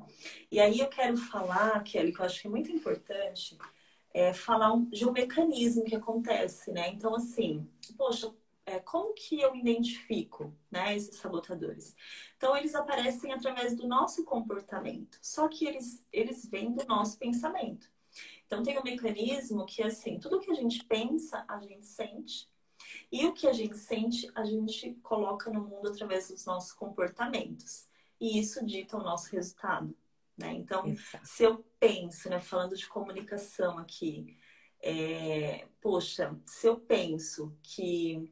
E aí eu quero falar, Kelly, que eu acho que é muito importante, é falar um, de um mecanismo que acontece, né? Então, assim, poxa, é, como que eu identifico né, esses sabotadores? Então, eles aparecem através do nosso comportamento, só que eles, eles vêm do nosso pensamento. Então, tem um mecanismo que é assim: tudo que a gente pensa, a gente sente, e o que a gente sente, a gente coloca no mundo através dos nossos comportamentos. E isso dita o nosso resultado. Né? Então, Exato. se eu penso, né, falando de comunicação aqui, é, poxa, se eu penso que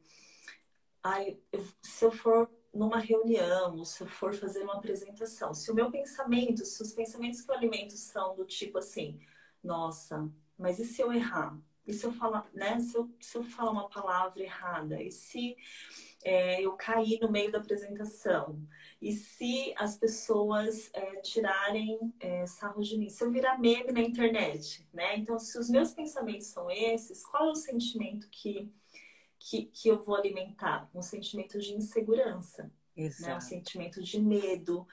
ai, eu, se eu for numa reunião, se eu for fazer uma apresentação, se o meu pensamento, se os pensamentos que eu alimento são do tipo assim, nossa, mas e se eu errar? E se eu falar, né? Se eu, se eu falar uma palavra errada? E se é, eu cair no meio da apresentação? E se as pessoas é, tirarem é, sarro de mim? Se eu virar meme na internet, né? Então, se os meus pensamentos são esses, qual é o sentimento que que, que eu vou alimentar? Um sentimento de insegurança, né? um sentimento de medo.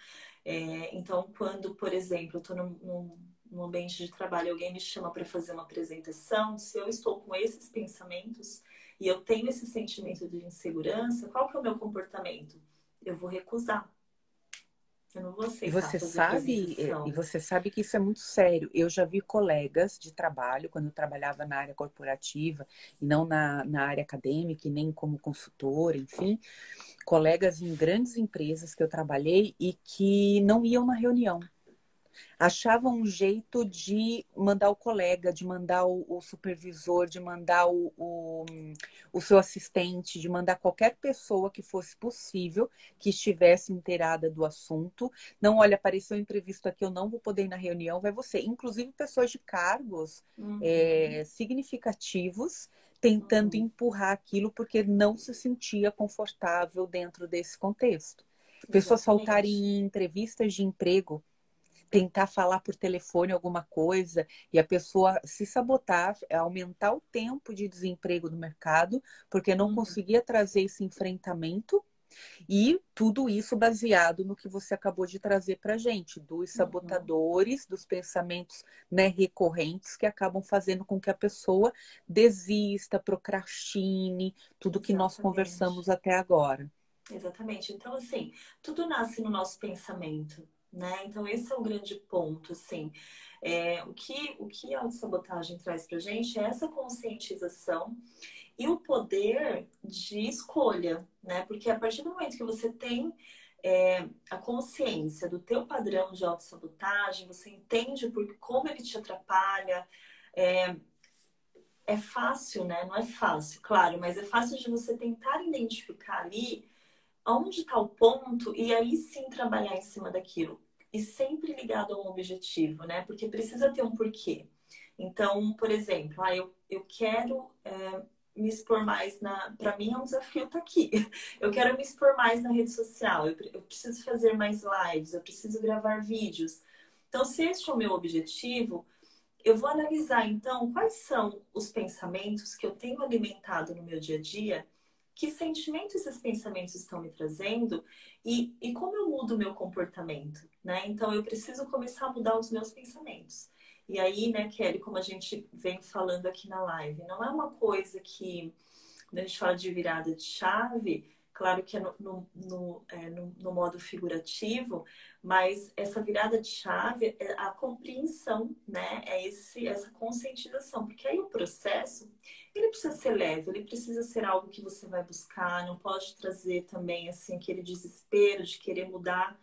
É, então, quando, por exemplo, eu estou num, num, num, ambiente de trabalho alguém me chama para fazer uma apresentação, se eu estou com esses pensamentos e eu tenho esse sentimento de insegurança, qual que é o meu comportamento? Eu vou recusar. Eu não vou aceitar e você sabe e você sabe que isso é muito sério. Eu já vi colegas de trabalho quando eu trabalhava na área corporativa e não na, na área acadêmica e nem como consultora, enfim, colegas em grandes empresas que eu trabalhei e que não iam na reunião achavam um jeito de mandar o colega, de mandar o, o supervisor, de mandar o, o, o, seu assistente, de mandar qualquer pessoa que fosse possível que estivesse inteirada do assunto. Não, olha, apareceu um imprevisto aqui, eu não vou poder ir na reunião, vai você. Inclusive pessoas de cargos uhum. é, significativos tentando uhum. empurrar aquilo porque não se sentia confortável dentro desse contexto. Pessoas Exatamente. faltarem em entrevistas de emprego tentar falar por telefone alguma coisa e a pessoa se sabotar, é aumentar o tempo de desemprego no mercado, porque não uhum. conseguia trazer esse enfrentamento. E tudo isso baseado no que você acabou de trazer para gente, dos uhum. sabotadores, dos pensamentos né, recorrentes que acabam fazendo com que a pessoa desista, procrastine, tudo Exatamente. que nós conversamos até agora. Exatamente. Então, assim, tudo nasce no nosso pensamento né? Então esse é o grande ponto, assim. É, o que o que a autossabotagem traz para gente é essa conscientização e o poder de escolha, né? Porque a partir do momento que você tem é, a consciência do teu padrão de autossabotagem, você entende por como ele te atrapalha, é, é fácil, né? Não é fácil, claro, mas é fácil de você tentar identificar ali onde está o ponto e aí sim trabalhar em cima daquilo. E sempre ligado a um objetivo, né? Porque precisa ter um porquê. Então, por exemplo, ah, eu, eu quero é, me expor mais na. Para mim é um desafio estar tá aqui. Eu quero me expor mais na rede social, eu, eu preciso fazer mais lives, eu preciso gravar vídeos. Então, se este é o meu objetivo, eu vou analisar então quais são os pensamentos que eu tenho alimentado no meu dia a dia que sentimentos esses pensamentos estão me trazendo e, e como eu mudo o meu comportamento, né? Então eu preciso começar a mudar os meus pensamentos. E aí, né, Kelly, como a gente vem falando aqui na live, não é uma coisa que, quando a gente fala de virada de chave, Claro que é no, no, no, é, no, no modo figurativo, mas essa virada de chave é a compreensão, né? É esse, essa conscientização, porque aí o processo ele precisa ser leve, ele precisa ser algo que você vai buscar, não pode trazer também assim aquele desespero de querer mudar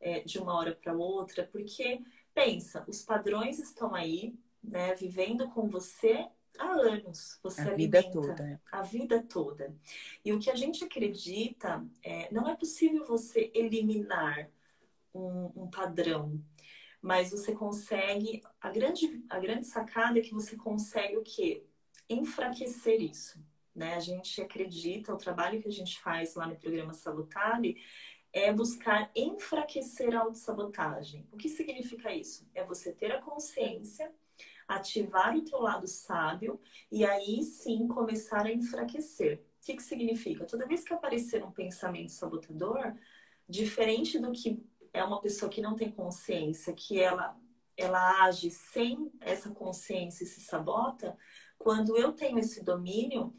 é, de uma hora para outra, porque pensa, os padrões estão aí, né? Vivendo com você há anos. Você a vida toda. A vida toda. E o que a gente acredita é não é possível você eliminar um, um padrão, mas você consegue. A grande, a grande sacada é que você consegue o quê? Enfraquecer isso. Né? A gente acredita, o trabalho que a gente faz lá no programa Salutare é buscar enfraquecer a autossabotagem. O que significa isso? É você ter a consciência ativar o teu lado sábio e aí sim começar a enfraquecer. O que, que significa? Toda vez que aparecer um pensamento sabotador, diferente do que é uma pessoa que não tem consciência, que ela, ela age sem essa consciência e se sabota, quando eu tenho esse domínio,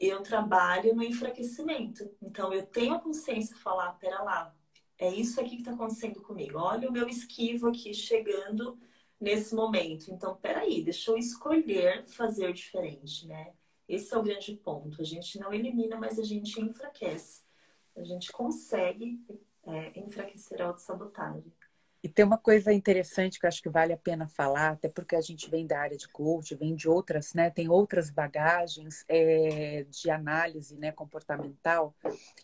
eu trabalho no enfraquecimento. Então, eu tenho a consciência de falar, pera lá, é isso aqui que está acontecendo comigo. Olha o meu esquivo aqui chegando nesse momento. Então, peraí, deixa eu escolher fazer diferente, né? Esse é o grande ponto. A gente não elimina, mas a gente enfraquece. A gente consegue é, enfraquecer a autossabotagem. E tem uma coisa interessante que eu acho que vale a pena falar, até porque a gente vem da área de coach, vem de outras, né? Tem outras bagagens é, de análise né, comportamental,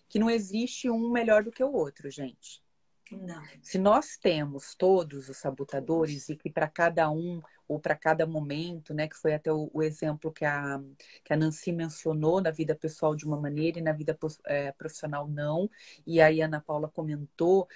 que não existe um melhor do que o outro, gente. Não. Se nós temos todos os sabotadores e que para cada um ou para cada momento, né? Que foi até o, o, exemplo que a, que a Nancy mencionou na vida pessoal de uma maneira e na vida é, profissional não. E aí a Ana Paula comentou,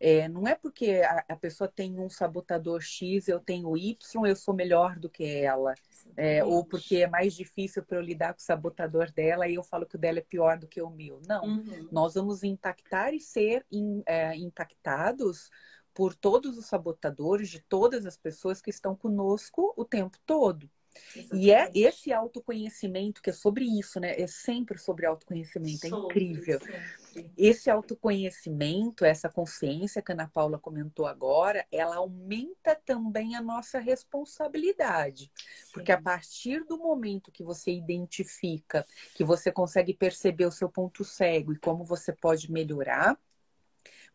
é, não é porque a, a, pessoa tem um sabotador X, eu tenho Y, eu sou melhor do que ela. É, ou porque é mais difícil para eu lidar com o sabotador dela e eu falo que o dela é pior do que o meu. Não, uhum. nós vamos impactar e ser in, é, impactados por todos os sabotadores, de todas as pessoas que estão conosco o tempo todo. Exatamente. E é esse autoconhecimento que é sobre isso, né? É sempre sobre autoconhecimento, é sobre, incrível. Sempre. Esse autoconhecimento, essa consciência que a Ana Paula comentou agora, ela aumenta também a nossa responsabilidade. Sim. Porque a partir do momento que você identifica, que você consegue perceber o seu ponto cego e como você pode melhorar,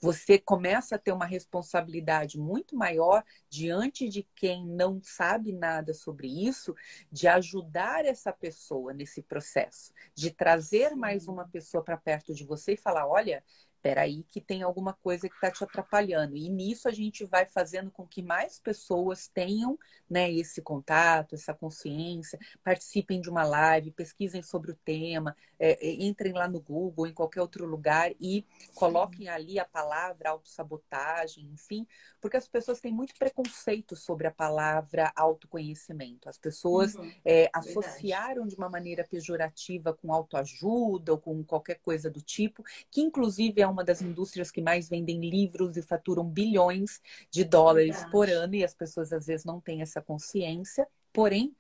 você começa a ter uma responsabilidade muito maior diante de quem não sabe nada sobre isso, de ajudar essa pessoa nesse processo, de trazer mais uma pessoa para perto de você e falar: olha, peraí que tem alguma coisa que está te atrapalhando. E nisso a gente vai fazendo com que mais pessoas tenham né, esse contato, essa consciência, participem de uma live, pesquisem sobre o tema, é, é entrem lá no Google, em qualquer outro lugar e Sim. coloquem ali a palavra autossabotagem, enfim, porque as pessoas têm muito preconceito sobre a palavra autoconhecimento. As pessoas uhum. é, associaram de uma maneira pejorativa com autoajuda ou com qualquer coisa do tipo, que inclusive é uma das indústrias que mais vendem livros e faturam bilhões de dólares Verdade. por ano, e as pessoas às vezes não têm essa consciência. Porém,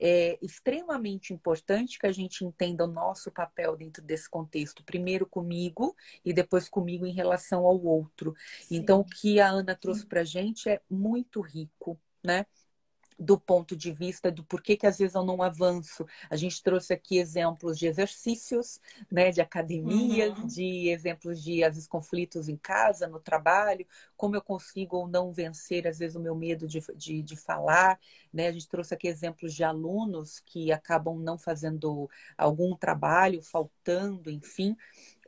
é extremamente importante que a gente entenda o nosso papel dentro desse contexto, primeiro comigo e depois comigo em relação ao outro. Sim. Então, o que a Ana trouxe para a gente é muito rico, né? Do ponto de vista do porquê que às vezes eu não avanço. A gente trouxe aqui exemplos de exercícios, né, de academias, uhum. de exemplos de às vezes conflitos em casa, no trabalho, como eu consigo ou não vencer às vezes o meu medo de, de, de falar, né? A gente trouxe aqui exemplos de alunos que acabam não fazendo algum trabalho, faltando, enfim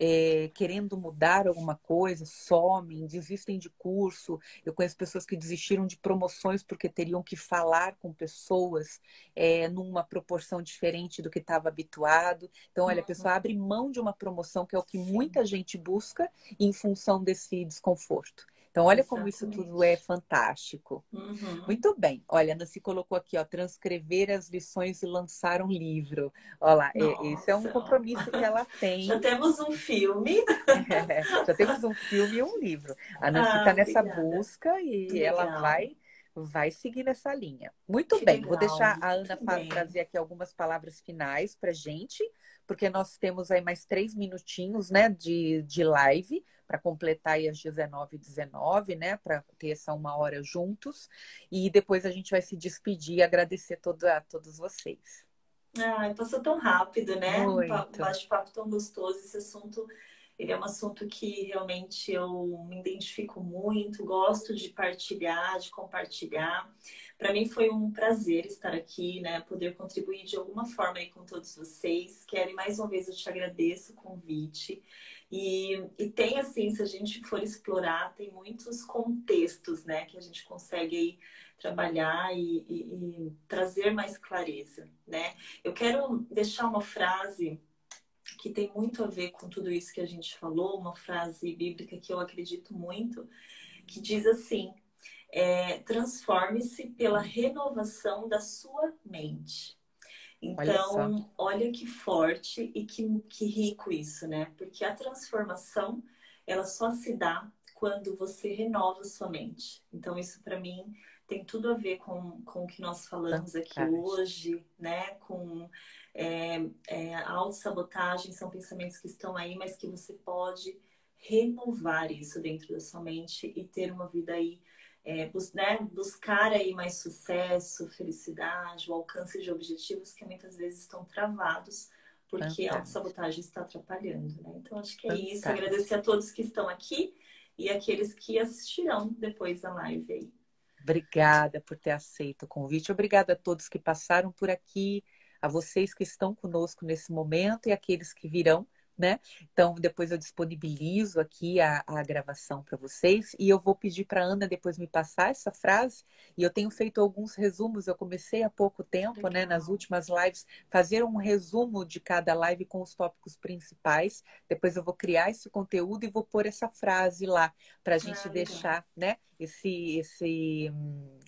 é, querendo mudar alguma coisa, somem, desistem de curso. Eu conheço pessoas que desistiram de promoções porque teriam que falar com pessoas é, numa proporção diferente do que estava habituado. Então, olha, a pessoa uhum. abre mão de uma promoção, que é o que muita gente busca, em função desse desconforto. Então, olha Exatamente. como isso tudo é fantástico. Uhum. Muito bem. Olha, a Nancy colocou aqui, ó, transcrever as lições e lançar um livro. Olha lá, Nossa. esse é um compromisso que ela tem. Já temos um filme. É, já temos um filme e um livro. A Nancy está ah, nessa obrigada. busca e Legal. ela vai vai seguir nessa linha. Muito que bem, legal, vou deixar a Ana trazer aqui algumas palavras finais para gente, porque nós temos aí mais três minutinhos né, de, de live para completar aí às 19 19 né? Para ter essa uma hora juntos. E depois a gente vai se despedir e agradecer todo, a todos vocês. Ai, passou tão rápido, né? Muito. Um bate-papo tão gostoso. Esse assunto, ele é um assunto que realmente eu me identifico muito, gosto de partilhar, de compartilhar. Para mim foi um prazer estar aqui, né? Poder contribuir de alguma forma aí com todos vocês. Quero mais uma vez eu te agradeço o convite. E, e tem, assim, se a gente for explorar, tem muitos contextos, né, que a gente consegue aí trabalhar e, e, e trazer mais clareza, né? Eu quero deixar uma frase que tem muito a ver com tudo isso que a gente falou, uma frase bíblica que eu acredito muito, que diz assim: é, transforme-se pela renovação da sua mente. Então, olha, olha, que forte e que, que rico isso, né? Porque a transformação, ela só se dá quando você renova sua mente. Então, isso para mim tem tudo a ver com, com o que nós falamos aqui hoje, né? Com é, é, a autossabotagem, são pensamentos que estão aí, mas que você pode renovar isso dentro da sua mente e ter uma vida aí é, bus né, buscar aí mais sucesso, felicidade, o alcance de objetivos que muitas vezes estão travados porque Fantástico. a autossabotagem está atrapalhando, né? Então acho que é Fantástico. isso. Agradecer a todos que estão aqui e aqueles que assistirão depois da live aí. Obrigada por ter aceito o convite. Obrigada a todos que passaram por aqui, a vocês que estão conosco nesse momento e aqueles que virão né? Então, depois eu disponibilizo aqui a, a gravação para vocês e eu vou pedir para Ana depois me passar essa frase. E eu tenho feito alguns resumos, eu comecei há pouco tempo, né, nas últimas lives, fazer um resumo de cada live com os tópicos principais. Depois eu vou criar esse conteúdo e vou pôr essa frase lá para a gente ah, deixar, né, esse, esse hum,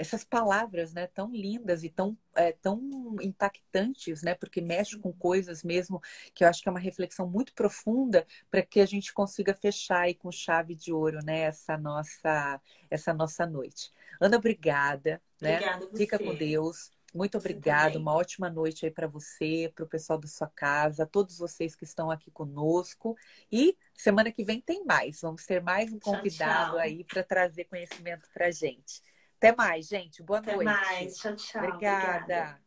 essas palavras, né, tão lindas e tão, é, tão impactantes, né, porque mexe com coisas mesmo que eu acho que é uma reflexão muito profunda para que a gente consiga fechar aí com chave de ouro, né, essa nossa essa nossa noite. Ana, obrigada, né? Obrigada Fica com Deus. Muito obrigada, uma ótima noite aí para você, para o pessoal da sua casa, todos vocês que estão aqui conosco. E semana que vem tem mais. Vamos ter mais um convidado tchau, tchau. aí para trazer conhecimento para gente. Até mais, gente. Boa Até noite. Até mais. Tchau, tchau. Obrigada. Obrigada.